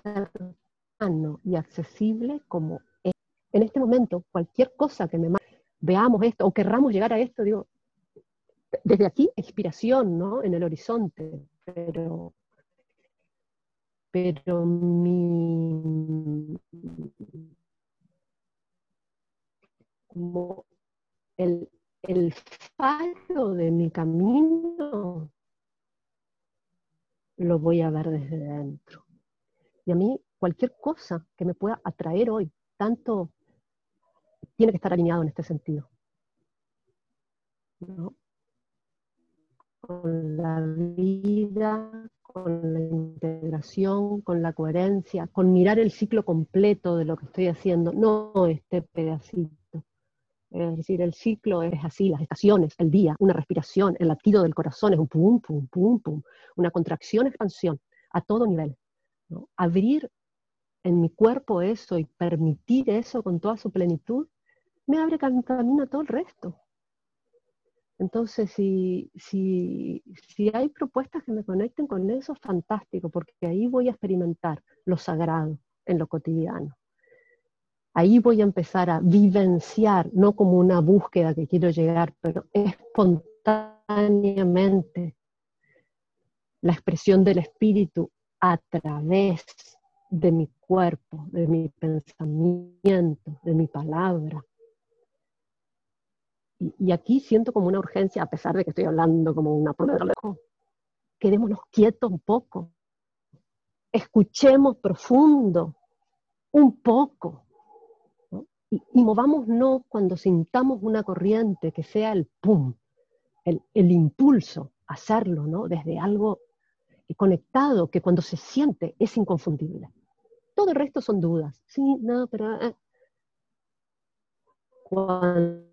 cercano y accesible como es. En este momento, cualquier cosa que me veamos esto o querramos llegar a esto, digo, desde aquí inspiración, ¿no? En el horizonte, pero, pero mi, como el, el faro de mi camino lo voy a ver desde dentro. Y a mí cualquier cosa que me pueda atraer hoy, tanto tiene que estar alineado en este sentido. ¿no? Con la vida, con la integración, con la coherencia, con mirar el ciclo completo de lo que estoy haciendo, no este pedacito. Es decir, el ciclo es así, las estaciones, el día, una respiración, el latido del corazón es un pum, pum, pum, pum, una contracción, expansión, a todo nivel. Abrir en mi cuerpo eso y permitir eso con toda su plenitud, me abre camino a todo el resto. Entonces, si, si, si, hay propuestas que me conecten con eso, fantástico, porque ahí voy a experimentar lo sagrado en lo cotidiano. Ahí voy a empezar a vivenciar, no como una búsqueda que quiero llegar, pero espontáneamente la expresión del espíritu a través de mi cuerpo, de mi pensamiento, de mi palabra, y, aquí siento como una urgencia, a pesar de que estoy hablando como una prueba lejos. Quedémonos quietos un poco. Escuchemos profundo, un poco. Y, movámonos cuando sintamos una corriente que sea el pum, el, el impulso, hacerlo, ¿no? Desde algo conectado que cuando se siente es inconfundible. todo el resto son dudas. Sí, no, pero... Eh. Cuando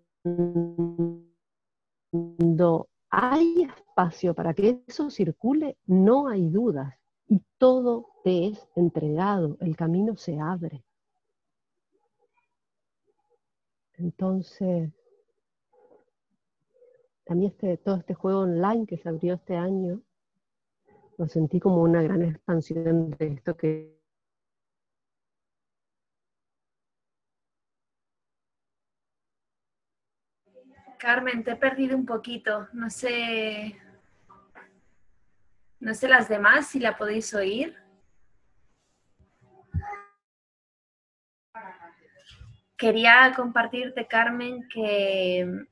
hay espacio para que eso circule, no hay dudas y todo te es entregado, el camino se abre. Entonces, a mí este, todo este juego online que se abrió este año, lo sentí como una gran expansión de esto que Carmen, te he perdido un poquito. No sé. No sé las demás si la podéis oír. Quería compartirte, Carmen, que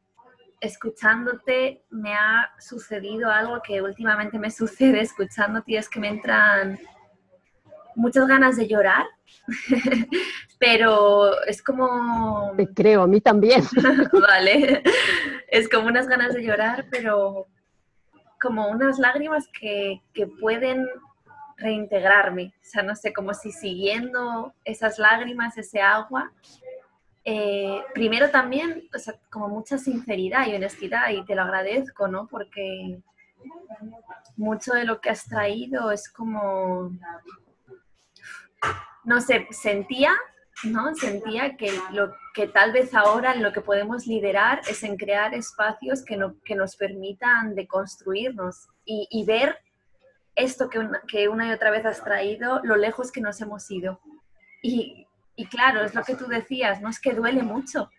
escuchándote me ha sucedido algo que últimamente me <laughs> sucede escuchándote es que me entran muchas ganas de llorar, <laughs> pero es como... Te creo, a mí también. <laughs> vale, es como unas ganas de llorar, pero como unas lágrimas que, que pueden reintegrarme, o sea, no sé, como si siguiendo esas lágrimas, ese agua, eh, primero también, o sea, como mucha sinceridad y honestidad, y te lo agradezco, ¿no? Porque mucho de lo que has traído es como, no sé, sentía, ¿no? Sentía que lo que tal vez ahora lo que podemos liderar es en crear espacios que, no, que nos permitan deconstruirnos y, y ver esto que una, que una y otra vez has traído, lo lejos que nos hemos ido. Y, y claro, es lo que tú decías, no es que duele mucho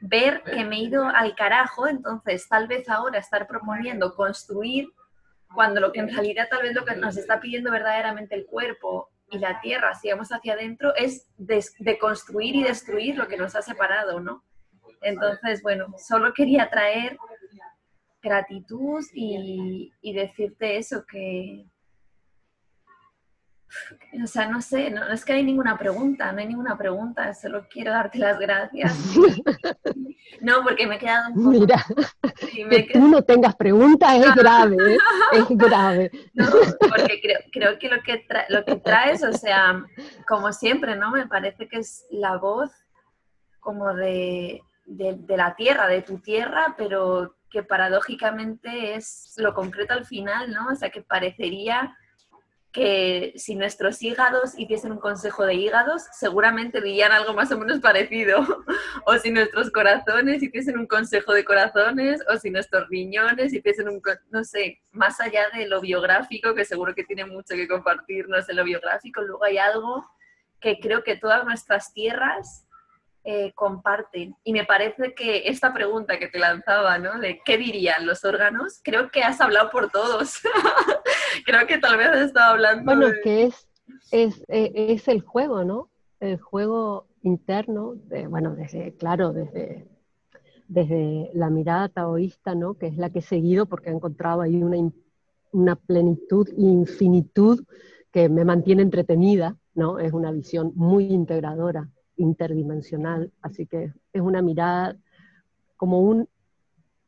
ver que me he ido al carajo, entonces tal vez ahora estar proponiendo construir cuando lo que en realidad tal vez lo que nos está pidiendo verdaderamente el cuerpo y la tierra, si vamos hacia adentro, es de, construir y destruir lo que nos ha separado, ¿no? Entonces, bueno, solo quería traer gratitud y, y decirte eso, que, o sea, no sé, no, es que hay ninguna pregunta, no hay ninguna pregunta, solo quiero darte las gracias. <laughs> No, porque me he quedado un poco... Mira, que tú no tengas preguntas es grave, ¿eh? es <laughs> grave. No, porque creo, creo que, lo que, lo que traes, o sea, como siempre, ¿no? Me parece que es la voz como de, de, de la tierra, de tu tierra, pero que paradójicamente es lo concreto al final, ¿no? O sea, que parecería que si nuestros hígados hiciesen un consejo de hígados, seguramente dirían algo más o menos parecido. <laughs> o si nuestros corazones hiciesen un consejo de corazones, o si nuestros riñones hiciesen un, no sé, más allá de lo biográfico, que seguro que tiene mucho que compartirnos en lo biográfico, luego hay algo que creo que todas nuestras tierras eh, comparten. Y me parece que esta pregunta que te lanzaba, ¿no? De qué dirían los órganos, creo que has hablado por todos. <laughs> <laughs> creo que tal vez estado hablando. Bueno, que es, es, e, es, el juego, ¿no? El juego interno, bueno, desde, claro, desde, desde la mirada taoísta, ¿no? Que es la que he seguido porque he encontrado ahí una, una plenitud e infinitud que me mantiene entretenida, ¿no? Es una visión muy integradora interdimensional, así que es una mirada como un,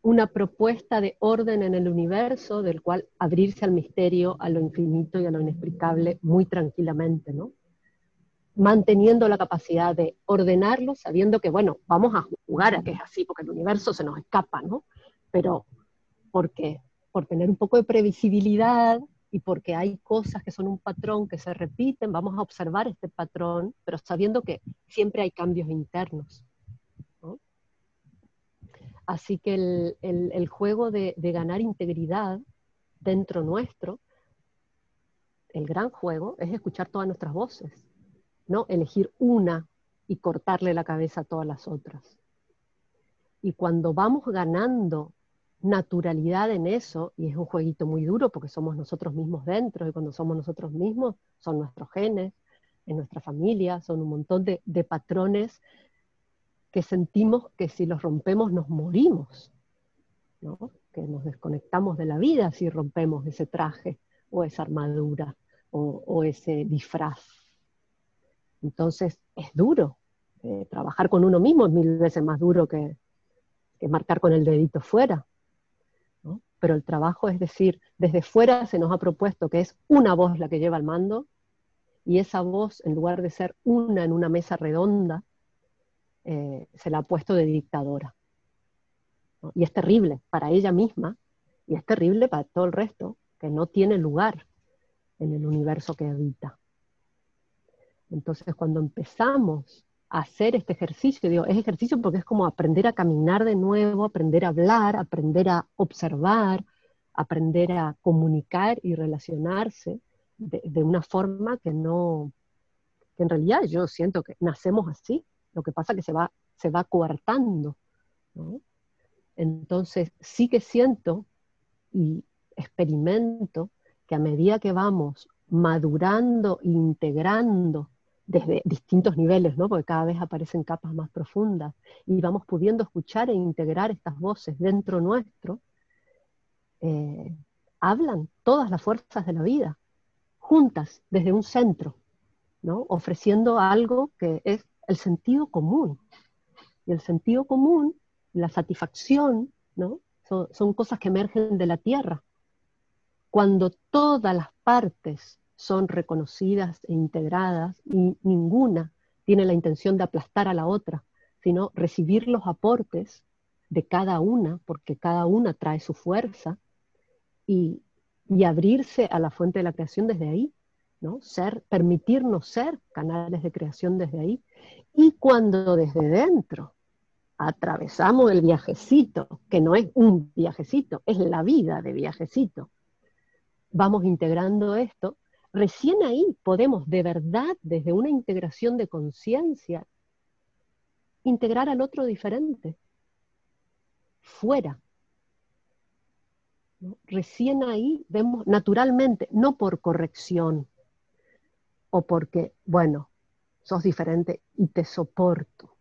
una propuesta de orden en el universo del cual abrirse al misterio, a lo infinito y a lo inexplicable muy tranquilamente, ¿no? Manteniendo la capacidad de ordenarlo, sabiendo que, bueno, vamos a jugar a que es así, porque el universo se nos escapa, ¿no? Pero, ¿por qué? Por tener un poco de previsibilidad, y porque hay cosas que son un patrón que se repiten, vamos a observar este patrón, pero sabiendo que siempre hay cambios internos. Así que el, juego de, ganar integridad dentro nuestro, el gran juego es escuchar todas nuestras voces, no elegir una y cortarle la cabeza a todas las otras. Y cuando vamos ganando naturalidad en eso, y es un jueguito muy duro porque somos nosotros mismos dentro, y cuando somos nosotros mismos son nuestros genes, en nuestra familia, son un montón de, patrones que sentimos que si los rompemos nos morimos, que nos desconectamos de la vida si rompemos ese traje o esa armadura o, ese disfraz. Entonces es duro, eh, trabajar con uno mismo es mil veces más duro que, que marcar con el dedito fuera pero el trabajo es decir, desde fuera se nos ha propuesto que es una voz la que lleva el mando y esa voz, en lugar de ser una en una mesa redonda, eh, se la ha puesto de dictadora. Y es terrible para ella misma y es terrible para todo el resto, que no tiene lugar en el universo que habita. Entonces, cuando empezamos a hacer este ejercicio, digo, es ejercicio porque es como aprender a caminar de nuevo, aprender a hablar, aprender a observar, aprender a comunicar y relacionarse de, una forma que no, que en realidad yo siento que nacemos así, lo que pasa es que se va, se va coartando. Entonces sí que siento y experimento que a medida que vamos madurando e integrando desde distintos niveles, ¿no? porque cada vez aparecen capas más profundas, y vamos pudiendo escuchar e integrar estas voces dentro nuestro, eh, hablan todas las fuerzas de la vida, juntas, desde un centro, ¿no? ofreciendo algo que es el sentido común. Y el sentido común, la satisfacción, ¿no? son, son cosas que emergen de la tierra. Cuando todas las partes son reconocidas e integradas y ninguna tiene la intención de aplastar a la otra, sino recibir los aportes de cada una, porque cada una trae su fuerza, y, abrirse a la fuente de la creación desde ahí, ¿no? Ser, permitirnos ser canales de creación desde ahí. Y cuando desde dentro atravesamos el viajecito, que no es un viajecito, es la vida de viajecito, vamos integrando esto, recién ahí podemos de verdad, desde una integración de conciencia, integrar al otro diferente, fuera Recién ahí vemos naturalmente, no por corrección o porque, bueno, sos diferente y te soporto,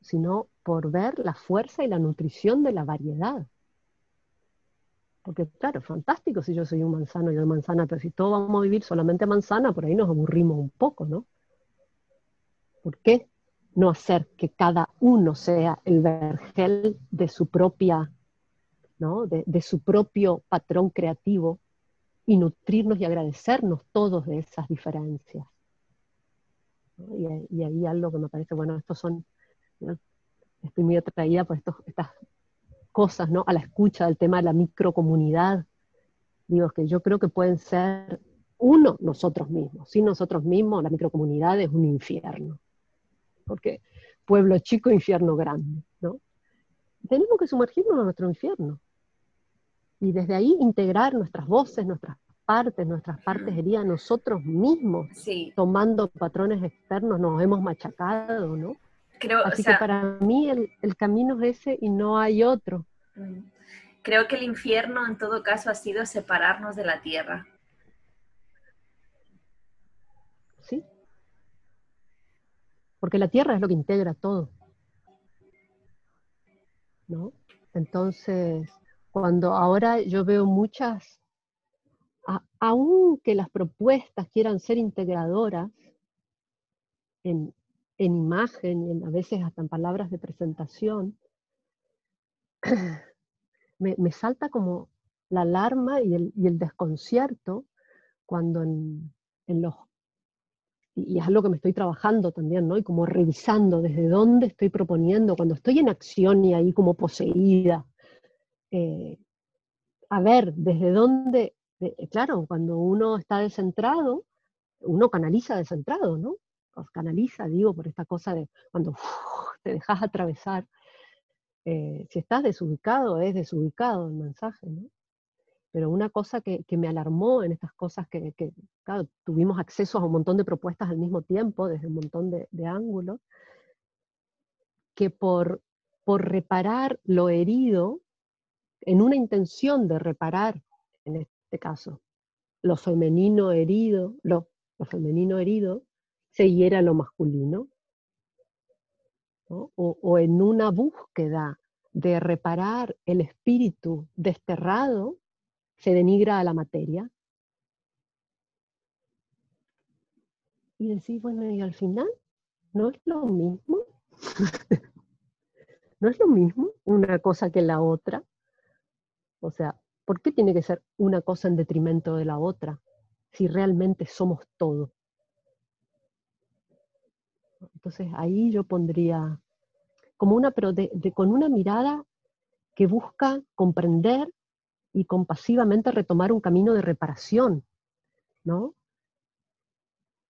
sino por ver la fuerza y la nutrición de la variedad. Porque claro, fantástico si yo soy un manzano y yo manzana, pero si todos vamos a vivir solamente manzana, por ahí nos aburrimos un poco, ¿no? ¿Por qué no hacer que cada uno sea el vergel de su propia de, su propio patrón creativo y nutrirnos y agradecernos todos de esas diferencias. Y, ahí algo que me parece, bueno, estos son, estoy muy atraída por estos, estas cosas, ¿no? A la escucha del tema de la microcomunidad. Digo, que yo creo que pueden ser, uno, nosotros mismos. Sin nosotros mismos, la microcomunidad es un infierno. Porque pueblo chico, infierno grande, ¿no? Tenemos que sumergirnos en nuestro infierno y desde ahí integrar nuestras voces, nuestras partes, nuestras partes heridas, nosotros mismos, tomando patrones externos, nos hemos machacado, ¿no? Creo, Así que para mí el, el, camino es ese y no hay otro. Creo que el infierno en todo caso ha sido separarnos de la tierra. Sí. Porque la tierra es lo que integra todo. ¿No? Entonces, cuando ahora yo veo muchas, aunque las propuestas quieran ser integradoras en, imagen y a veces hasta en palabras de presentación, <clears throat> me, salta como la alarma y el, desconcierto cuando en, los y es algo que me estoy trabajando también, ¿no? Y como revisando desde dónde estoy proponiendo, cuando estoy en acción y ahí como poseída, eh, a ver desde dónde, eh, claro, cuando uno está descentrado, uno canaliza descentrado, ¿no? Canaliza, digo, por esta cosa de cuando <laughs> te dejas atravesar. Eh, si estás desubicado, es desubicado el mensaje, ¿no? Pero una cosa que, me alarmó en estas cosas que, claro, tuvimos acceso a un montón de propuestas al mismo tiempo, desde un montón de, de ángulos, que por, por reparar lo herido, en una intención de reparar, en este caso, lo femenino herido, lo, femenino herido, se hiera lo masculino. O, en una búsqueda de reparar el espíritu desterrado, se denigra a la materia. Y decís, bueno, y al final, ¿no es lo mismo? <laughs> ¿No es lo mismo una cosa que la otra? O sea, ¿por qué tiene que ser una cosa en detrimento de la otra? si realmente somos todo. Entonces ahí yo pondría como una, pero con una mirada que busca comprender y compasivamente retomar un camino de reparación, ¿no?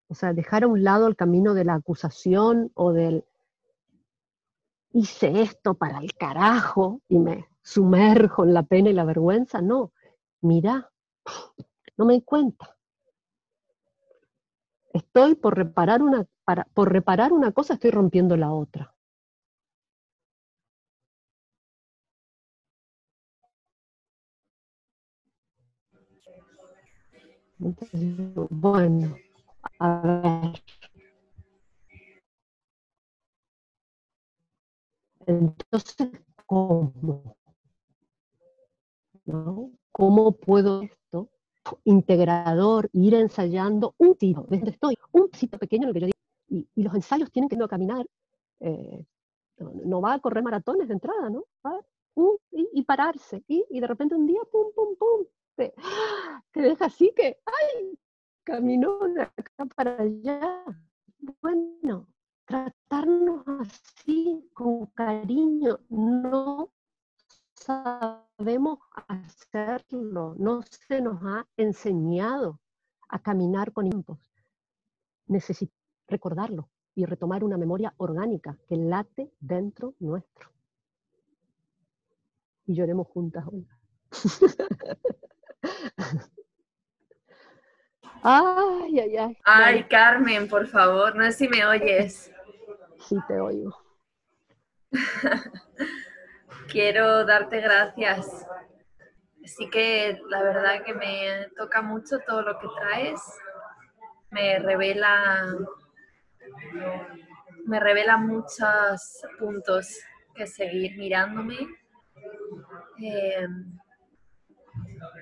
O sea, dejar a un lado el camino de la acusación o del hice esto para el carajo y me sumerjo en la pena y la vergüenza. No, mira, no me di cuenta. Estoy por reparar una, por reparar una cosa, estoy rompiendo la otra. bueno, a ver. Entonces, ¿cómo? ¿No? ¿Cómo puedo esto, integrador, ir ensayando un tiro, desde estoy, un sitio pequeño en que yo digo, y, los ensayos tienen que ir a caminar, eh, no, va a correr maratones de entrada, ¿no? y, pararse, y, de repente un día, pum, pum, pum, te deja así que, ¡ay! Caminó de acá para allá. Bueno, tratarnos así, con cariño, no sabemos hacerlo, no se nos ha enseñado a caminar con tiempos. Necesitamos recordarlo y retomar una memoria orgánica que late dentro nuestro. Y lloremos juntas, hoy. <laughs> Ay, ay, ay. Ay, Carmen, por favor, no sé si me oyes. Sí, te oigo. <laughs> Quiero darte gracias. Sí que la verdad que me toca mucho todo lo que traes. Me revela, me revela muchos puntos que seguir mirándome. Eh,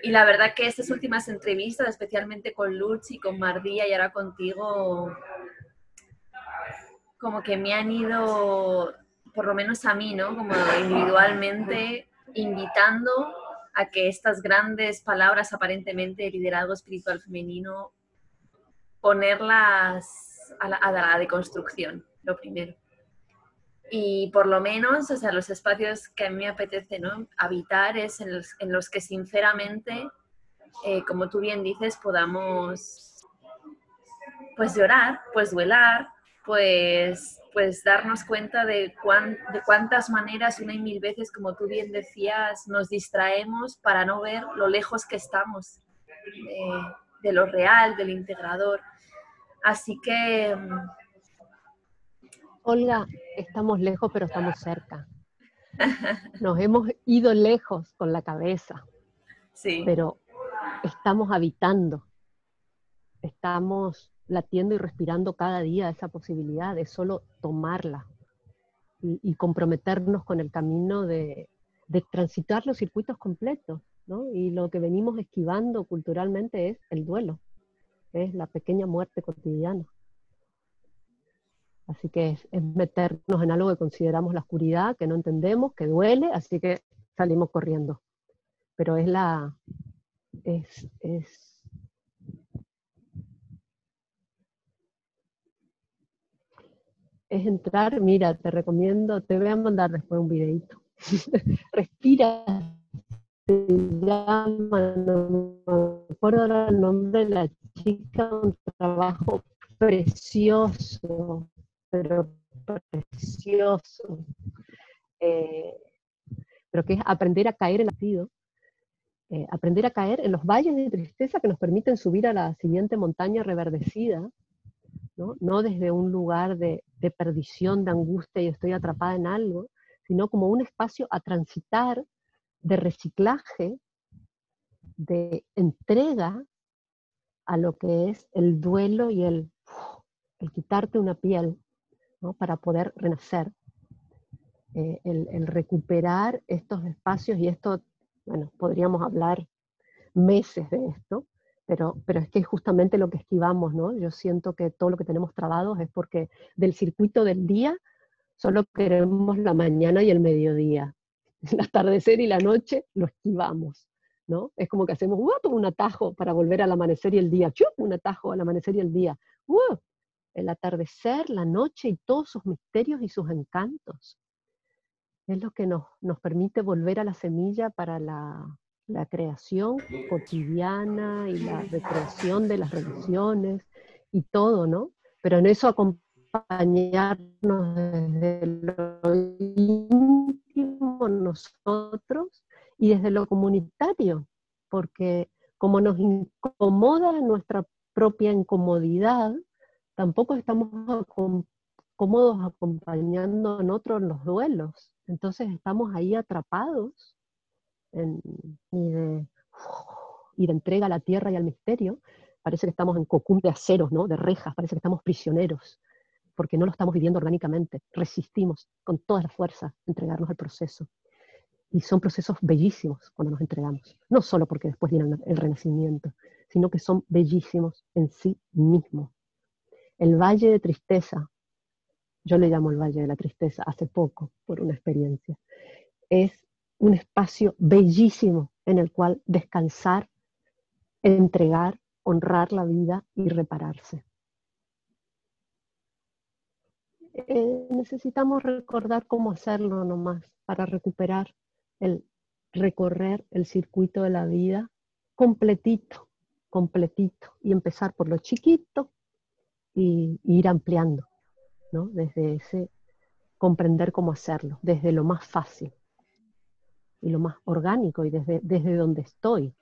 y la verdad que estas últimas entrevistas, especialmente con Lutz y con Mardía y ahora contigo, como que me han ido, por lo menos a mí, ¿no? Como individualmente, invitando a que estas grandes palabras aparentemente de liderazgo espiritual femenino, ponerlas a la, a la deconstrucción, lo primero y por lo menos, o sea, los espacios que a mí me apetece ¿no? habitar es en los, en los que sinceramente, eh, como tú bien dices, podamos pues llorar, pues duelar, pues, pues darnos cuenta de, de cuántas maneras, una y mil veces, como tú bien decías, nos distraemos para no ver lo lejos que estamos de, de lo real, del integrador. Así que Olga, estamos lejos, pero estamos cerca. Nos hemos ido lejos con la cabeza, sí. pero estamos habitando, estamos latiendo y respirando cada día esa posibilidad de solo tomarla y, comprometernos con el camino de, transitar los circuitos completos. ¿no? Y lo que venimos esquivando culturalmente es el duelo, es la pequeña muerte cotidiana. Así que es, meternos en algo que consideramos la oscuridad, que no entendemos, que duele, así que salimos corriendo. Pero es la... es, es es entrar, mira, te recomiendo, te voy a mandar después un videito. <laughs> Respira, se llama, no me acuerdo el nombre de la chica, un trabajo precioso, pero precioso, eh, pero que es aprender a caer en el latido, eh, aprender a caer en los valles de tristeza que nos permiten subir a la siguiente montaña reverdecida, no, desde un lugar de, perdición, de angustia y estoy atrapada en algo, sino como un espacio a transitar de reciclaje, de entrega a lo que es el duelo y el, el quitarte una piel, para poder renacer. Eh, el, recuperar estos espacios y esto, bueno, podríamos hablar meses de esto, pero, pero es que es justamente lo que esquivamos, ¿no? Yo siento que todo lo que tenemos trabados es porque del circuito del día solo queremos la mañana y el mediodía. <laughs> El atardecer y la noche lo esquivamos. ¿no? Es como que hacemos un atajo para volver al amanecer y el día, ¡chup! un atajo al amanecer y el día, el atardecer, la noche y todos sus misterios y sus encantos. Es lo que nos, nos permite volver a la semilla para la, la creación cotidiana y la recreación de las relaciones y todo, ¿no? Pero en eso acompañarnos desde lo íntimo nosotros y desde lo comunitario, porque como nos incomoda nuestra propia incomodidad, tampoco estamos cómodos acompañando en otros los duelos. Entonces estamos ahí atrapados y, de, entrega a la tierra y al misterio. Parece que estamos en cocum de aceros, ¿no? de rejas, parece que estamos prisioneros, porque no lo estamos viviendo orgánicamente. Resistimos con toda la fuerza entregarnos al proceso. Y son procesos bellísimos cuando nos entregamos, no solo porque después viene el renacimiento, sino que son bellísimos en sí mismos. El valle de tristeza, yo le llamo el valle de la tristeza hace poco por una experiencia, es un espacio bellísimo en el cual descansar, entregar, honrar la vida y repararse. Eh, necesitamos recordar cómo hacerlo nomás para recuperar el recorrer el circuito de la vida completito, completito, y empezar por lo chiquito y, ir ampliando, ¿no? Desde ese comprender cómo hacerlo, desde lo más fácil y lo más orgánico y desde, desde donde estoy.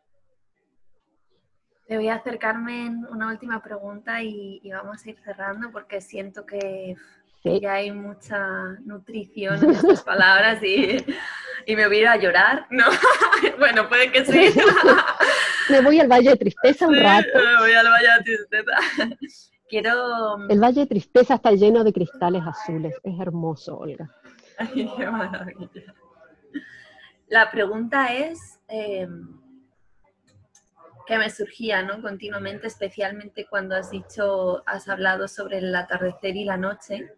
Te voy a acercarme en una última pregunta y, y vamos a ir cerrando porque siento que ya hay mucha nutrición en estas <laughs> palabras y, y, me voy a ir a llorar. No, <laughs> bueno, puede que sí. me voy al Valle de Tristeza un rato. Me voy al Valle de Tristeza. <laughs> Quiero... El Valle de Tristeza está lleno de cristales azules. Es hermoso, Olga. Ay, qué maravilla. La pregunta es... Eh, que me surgía ¿no? continuamente, especialmente cuando has dicho, has hablado sobre el atardecer y la noche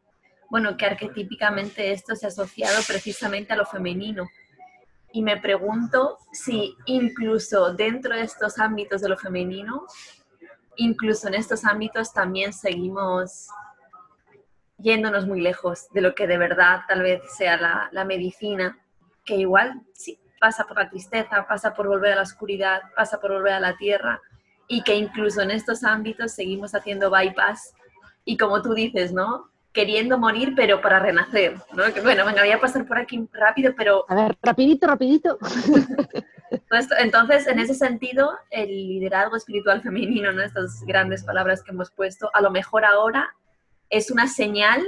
bueno, que arquetípicamente esto se ha asociado precisamente a lo femenino. Y me pregunto si incluso dentro de estos ámbitos de lo femenino, incluso en estos ámbitos también seguimos yéndonos muy lejos de lo que de verdad tal vez sea la, la medicina, que igual sí pasa por la tristeza, pasa por volver a la oscuridad, pasa por volver a la tierra, y que incluso en estos ámbitos seguimos haciendo bypass. Y como tú dices, ¿no? queriendo morir, pero para renacer, ¿no? bueno, venga, voy a pasar por aquí rápido, pero... A ver, rapidito, rapidito. <laughs> Entonces, en ese sentido, el liderazgo espiritual femenino, ¿no? Estas grandes palabras que hemos puesto, a lo mejor ahora es una señal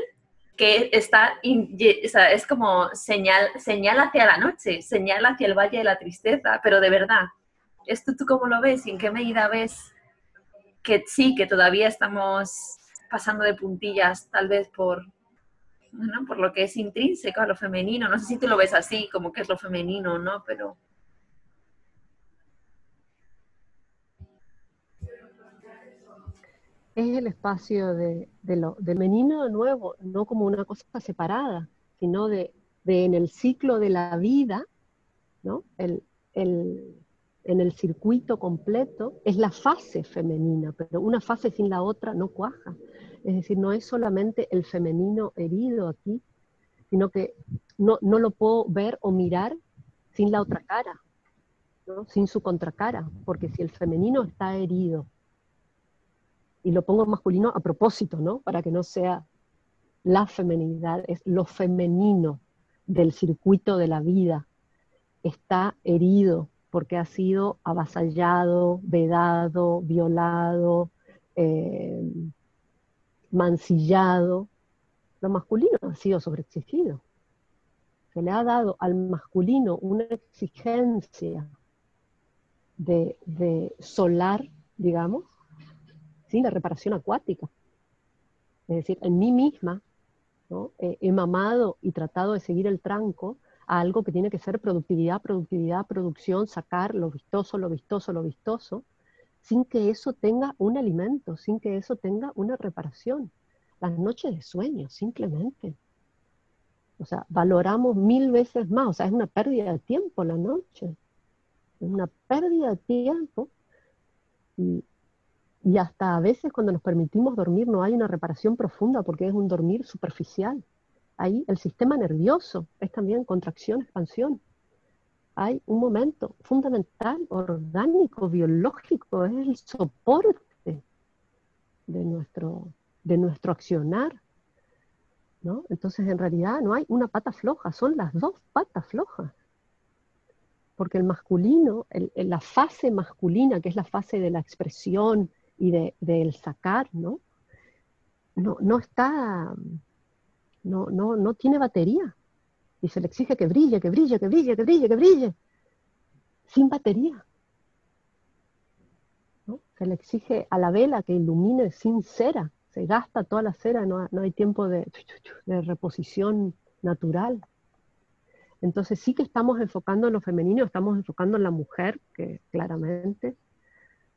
que está, o sea, es como señal, señal hacia la noche, señal hacia el valle de la tristeza, pero de verdad, ¿esto tú cómo lo ves y en qué medida ves que sí, que todavía estamos pasando de puntillas tal vez por, por lo que es intrínseco a lo femenino. No sé si tú lo ves así, como que es lo femenino, ¿no? Pero... Es el espacio de, lo, del femenino de nuevo, no como una cosa separada, sino de, en el ciclo de la vida, ¿no? El, en el circuito completo es la fase femenina, pero una fase sin la otra no cuaja. Es decir, no es solamente el femenino herido aquí, sino que no, lo puedo ver o mirar sin la otra cara, sin su contracara, porque si el femenino está herido, y lo pongo masculino a propósito, ¿no? Para que no sea la femenidad, es lo femenino del circuito de la vida, está herido porque ha sido avasallado, vedado, violado, eh, mancillado, lo masculino ha sido sobreexigido. Se le ha dado al masculino una exigencia de, solar, digamos, sin la reparación acuática. Es decir, en mí misma he mamado y tratado de seguir el tranco a algo que tiene que ser productividad, productividad, producción, sacar lo vistoso, lo vistoso, lo vistoso, sin que eso tenga un alimento, sin que eso tenga una reparación. Las noches de sueño, simplemente. O sea, valoramos mil veces más, o sea, es una pérdida de tiempo la noche. es una pérdida de tiempo y, y hasta a veces cuando nos permitimos dormir no hay una reparación profunda porque es un dormir superficial. Ahí el sistema nervioso es también contracción, expansión. Hay un momento fundamental, orgánico, biológico, es el soporte de nuestro, de nuestro accionar. ¿no? Entonces, en realidad no hay una pata floja, son las dos patas flojas. Porque el masculino, la fase masculina, que es la fase de la expresión y de, del sacar, ¿no? No, no está, no, no, no tiene batería. Y se le exige que brille, que brille, que brille, que brille, que brille. Sin batería. Se le exige a la vela que ilumine sin cera. Se gasta toda la cera, no, no hay tiempo de, de reposición natural. Entonces sí que estamos enfocando en lo femenino, estamos enfocando en la mujer, que claramente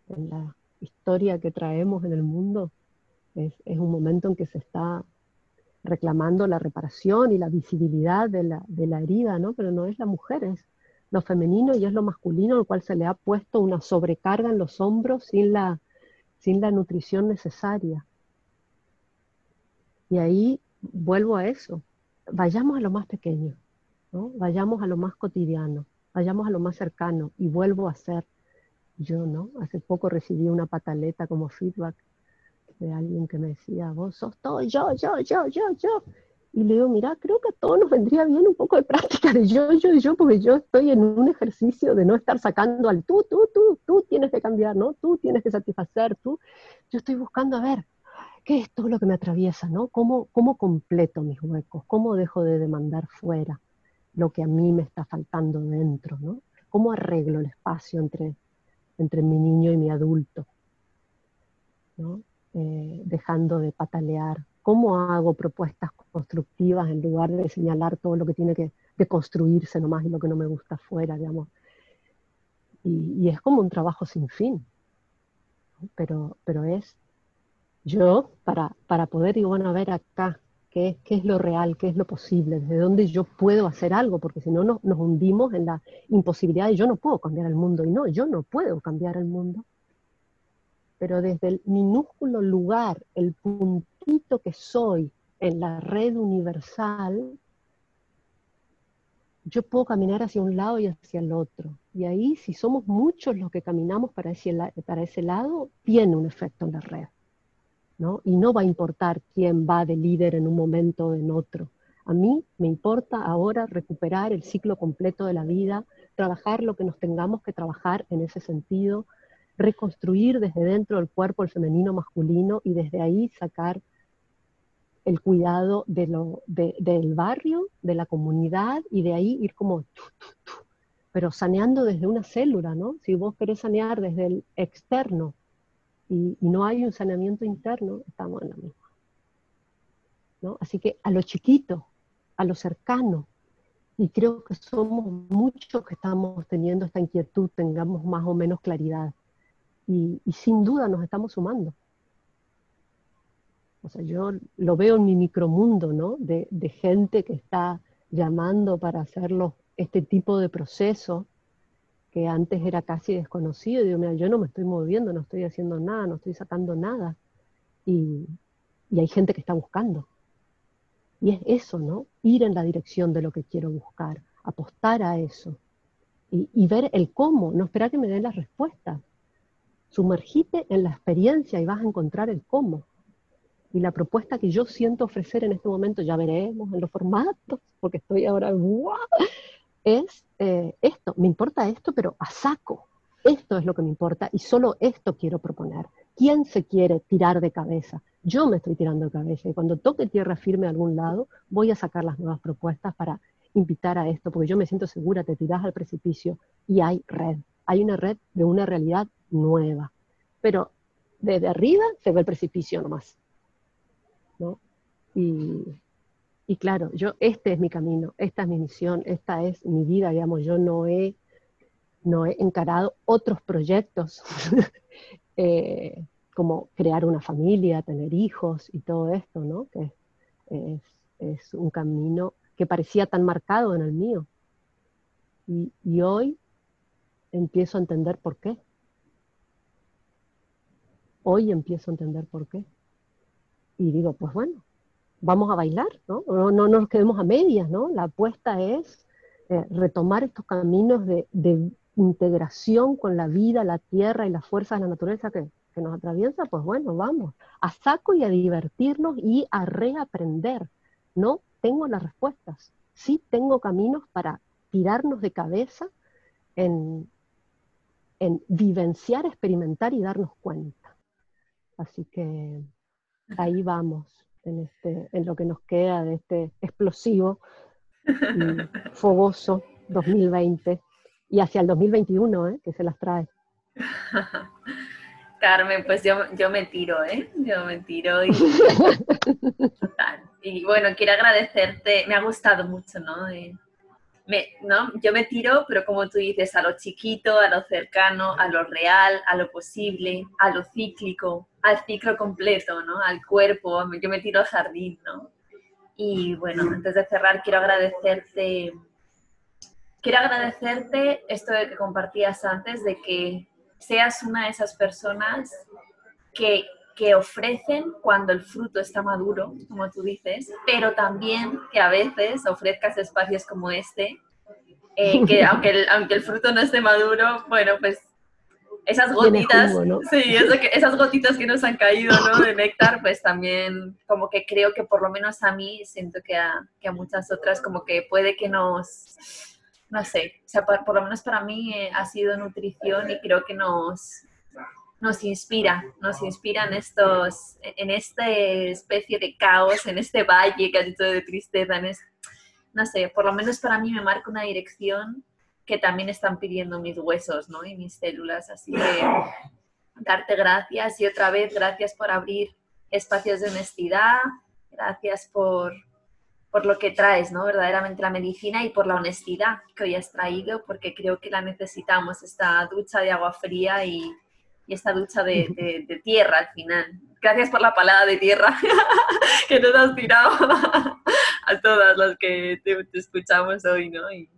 en la historia que traemos en el mundo es, es un momento en que se está reclamando la reparación y la visibilidad de la, de la, herida, ¿no? Pero no es la mujer, es lo femenino y es lo masculino, al cual se le ha puesto una sobrecarga en los hombros sin la, sin la nutrición necesaria. Y ahí vuelvo a eso, vayamos a lo más pequeño, ¿no? vayamos a lo más cotidiano, vayamos a lo más cercano y vuelvo a ser yo, ¿no? Hace poco recibí una pataleta como feedback de alguien que me decía, vos sos todo yo, yo, yo, yo, yo. Y le digo, mira, creo que a todos nos vendría bien un poco de práctica de yo, yo, yo, porque yo estoy en un ejercicio de no estar sacando al tú, tú, tú, tú tienes que cambiar, ¿no? Tú tienes que satisfacer, tú. Yo estoy buscando a ver, ¿qué es todo lo que me atraviesa, ¿no? ¿Cómo, cómo completo mis huecos? ¿Cómo dejo de demandar fuera lo que a mí me está faltando dentro, ¿no? ¿Cómo arreglo el espacio entre, entre mi niño y mi adulto? ¿no? Eh, dejando de patalear? ¿Cómo hago propuestas constructivas en lugar de señalar todo lo que tiene que construirse nomás y lo que no me gusta afuera, digamos? Y, es como un trabajo sin fin, pero, pero es yo para, para poder, digo, bueno, ver acá, ¿qué, qué es lo real, qué es lo posible, desde dónde yo puedo hacer algo, porque si no nos, hundimos en la imposibilidad de yo no puedo cambiar el mundo, y no, yo no puedo cambiar el mundo, pero desde el minúsculo lugar, el puntito que soy en la red universal, yo puedo caminar hacia un lado y hacia el otro. Y ahí, si somos muchos los que caminamos para para ese lado, tiene un efecto en la red. Y no va a importar quién va de líder en un momento o en otro. A mí me importa ahora recuperar el ciclo completo de la vida, trabajar lo que nos tengamos que trabajar en ese sentido, reconstruir desde dentro del cuerpo el femenino masculino y desde ahí sacar el cuidado de lo, del barrio, de la comunidad y de ahí ir como, pero saneando desde una célula, ¿no? Si vos querés sanear desde el externo y, no hay un saneamiento interno, estamos en la misma. ¿no? Así que a lo chiquito, a lo cercano, y creo que somos muchos que estamos teniendo esta inquietud, tengamos más o menos claridad y, sin duda nos estamos sumando. O sea, yo lo veo en mi micromundo, ¿no? De, gente que está llamando para hacerlo este tipo de proceso que antes era casi desconocido. Y digo, mira, yo no me estoy moviendo, no estoy haciendo nada, no estoy sacando nada. Y, hay gente que está buscando. Y es eso, ¿no? Ir en la dirección de lo que quiero buscar, apostar a eso. Y, y ver el cómo, no esperar que me den las respuestas, Sumergite en la experiencia y vas a encontrar el cómo. Y la propuesta que yo siento ofrecer en este momento, ya veremos en los formatos, porque estoy ahora, es eh, esto, me importa esto, pero a saco. Esto es lo que me importa y solo esto quiero proponer. ¿Quién se quiere tirar de cabeza? Yo me estoy tirando de cabeza y cuando toque tierra firme a algún lado, voy a sacar las nuevas propuestas para invitar a esto, porque yo me siento segura, te tiras al precipicio y hay red. Hay una red de una realidad nueva. Pero desde arriba se ve el precipicio nomás. ¿no? Y, y claro, yo, este es mi camino, esta es mi misión, esta es mi vida, digamos, yo no he, no he encarado otros proyectos <laughs> eh, como crear una familia, tener hijos y todo esto, ¿no? Que es, es un camino que parecía tan marcado en el mío. Y, y hoy empiezo a entender por qué. Hoy empiezo a entender por qué. Y digo, pues bueno, vamos a bailar, ¿no? No, no nos quedemos a medias, ¿no? La apuesta es eh, retomar estos caminos de, integración con la vida, la tierra y las fuerzas de la naturaleza que, que nos atraviesa, pues bueno, vamos, a saco y a divertirnos y a reaprender. No tengo las respuestas, sí tengo caminos para tirarnos de cabeza en, en vivenciar, experimentar y darnos cuenta. Así que ahí vamos en, este, en lo que nos queda de este explosivo y <laughs> fogoso 2020 y hacia el 2021, ¿eh? que se las trae. <laughs> Carmen, pues yo, yo me tiro, ¿eh? Yo me tiro y... <laughs> Y bueno, quiero agradecerte, me ha gustado mucho, ¿no? Eh, ¿no? Yo me tiro, pero como tú dices, a lo chiquito, a lo cercano, a lo real, a lo posible, a lo cíclico, al ciclo completo, ¿no? Al cuerpo, yo me tiro al jardín, ¿no? Y bueno, antes de cerrar, quiero agradecerte, quiero agradecerte esto de que compartías antes, de que seas una de esas personas que, que ofrecen cuando el fruto está maduro, como tú dices, pero también que a veces ofrezcas espacios como este, eh, <laughs> que aunque el, aunque el fruto no esté maduro, bueno, pues esas gotitas, sí, esas gotitas que nos han caído, ¿no? De néctar, pues también como que creo que por lo menos a mí, siento que a, que a muchas otras como que puede que nos, no sé, o sea, por, lo menos para mí eh, ha sido nutrición y creo que nos, nos inspira, nos inspira en estos, en esta especie de caos, en este valle ha dicho de tristeza, en no sé, por lo menos para mí me marca una dirección que también están pidiendo mis huesos, ¿no? Y mis células. Así que darte gracias y otra vez gracias por abrir espacios de honestidad, gracias por, por lo que traes, ¿no? Verdaderamente la medicina y por la honestidad que hoy has traído, porque creo que la necesitamos, esta ducha de agua fría y, y esta ducha de, tierra al final. Gracias por la palabra de tierra <laughs> que nos has tirado <laughs> a todas las que te, escuchamos hoy, ¿no? Y,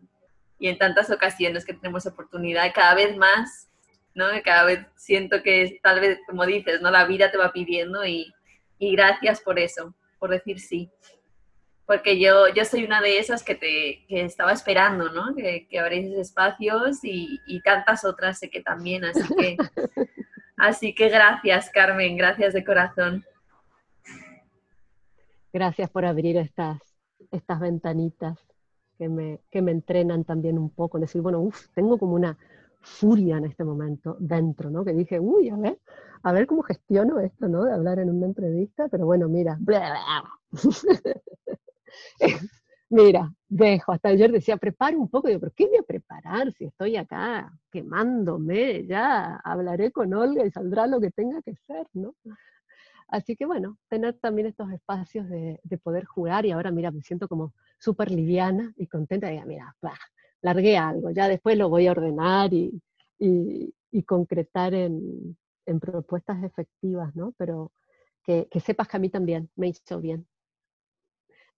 en tantas ocasiones que tenemos oportunidad, cada vez más, ¿no? Cada vez siento que tal vez, como dices, ¿no? La vida te va pidiendo y gracias por eso, por decir sí. Porque yo, yo soy una de esas que, te, que estaba esperando, ¿no? Que, que abrís espacios y, y, tantas otras sé que también, así que, <laughs> así que gracias, Carmen, gracias de corazón. Gracias por abrir estas, estas ventanitas que me, que me entrenan también un poco, decir, bueno, uff, tengo como una furia en este momento dentro, ¿no? Que dije, uy, a ver, a ver cómo gestiono esto, ¿no? De hablar en una entrevista, pero bueno, mira, <laughs> <laughs> mira, dejo, hasta ayer decía, preparo un poco, digo, pero ¿qué voy a preparar si estoy acá quemándome? Ya hablaré con Olga y saldrá lo que tenga que ser, ¿no? Así que bueno, tener también estos espacios de, poder jugar y ahora mira, me siento como súper liviana y contenta de, mira, largué algo, ya después lo voy a ordenar y, concretar en, propuestas efectivas, ¿no? Pero que, sepas que a mí también me hizo bien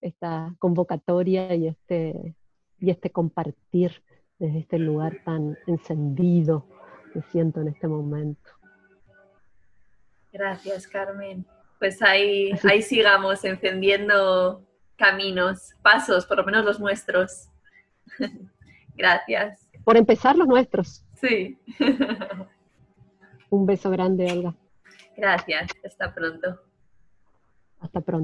esta convocatoria y este, y este compartir desde este lugar tan encendido que siento en este momento. Gracias, Carmen. Pues ahí, <laughs> ahí sigamos encendiendo caminos, pasos, por lo menos los nuestros. <laughs> Gracias. Por empezar, los nuestros. Sí. <laughs> Un beso grande, Olga. Gracias. Hasta pronto. Hasta pronto.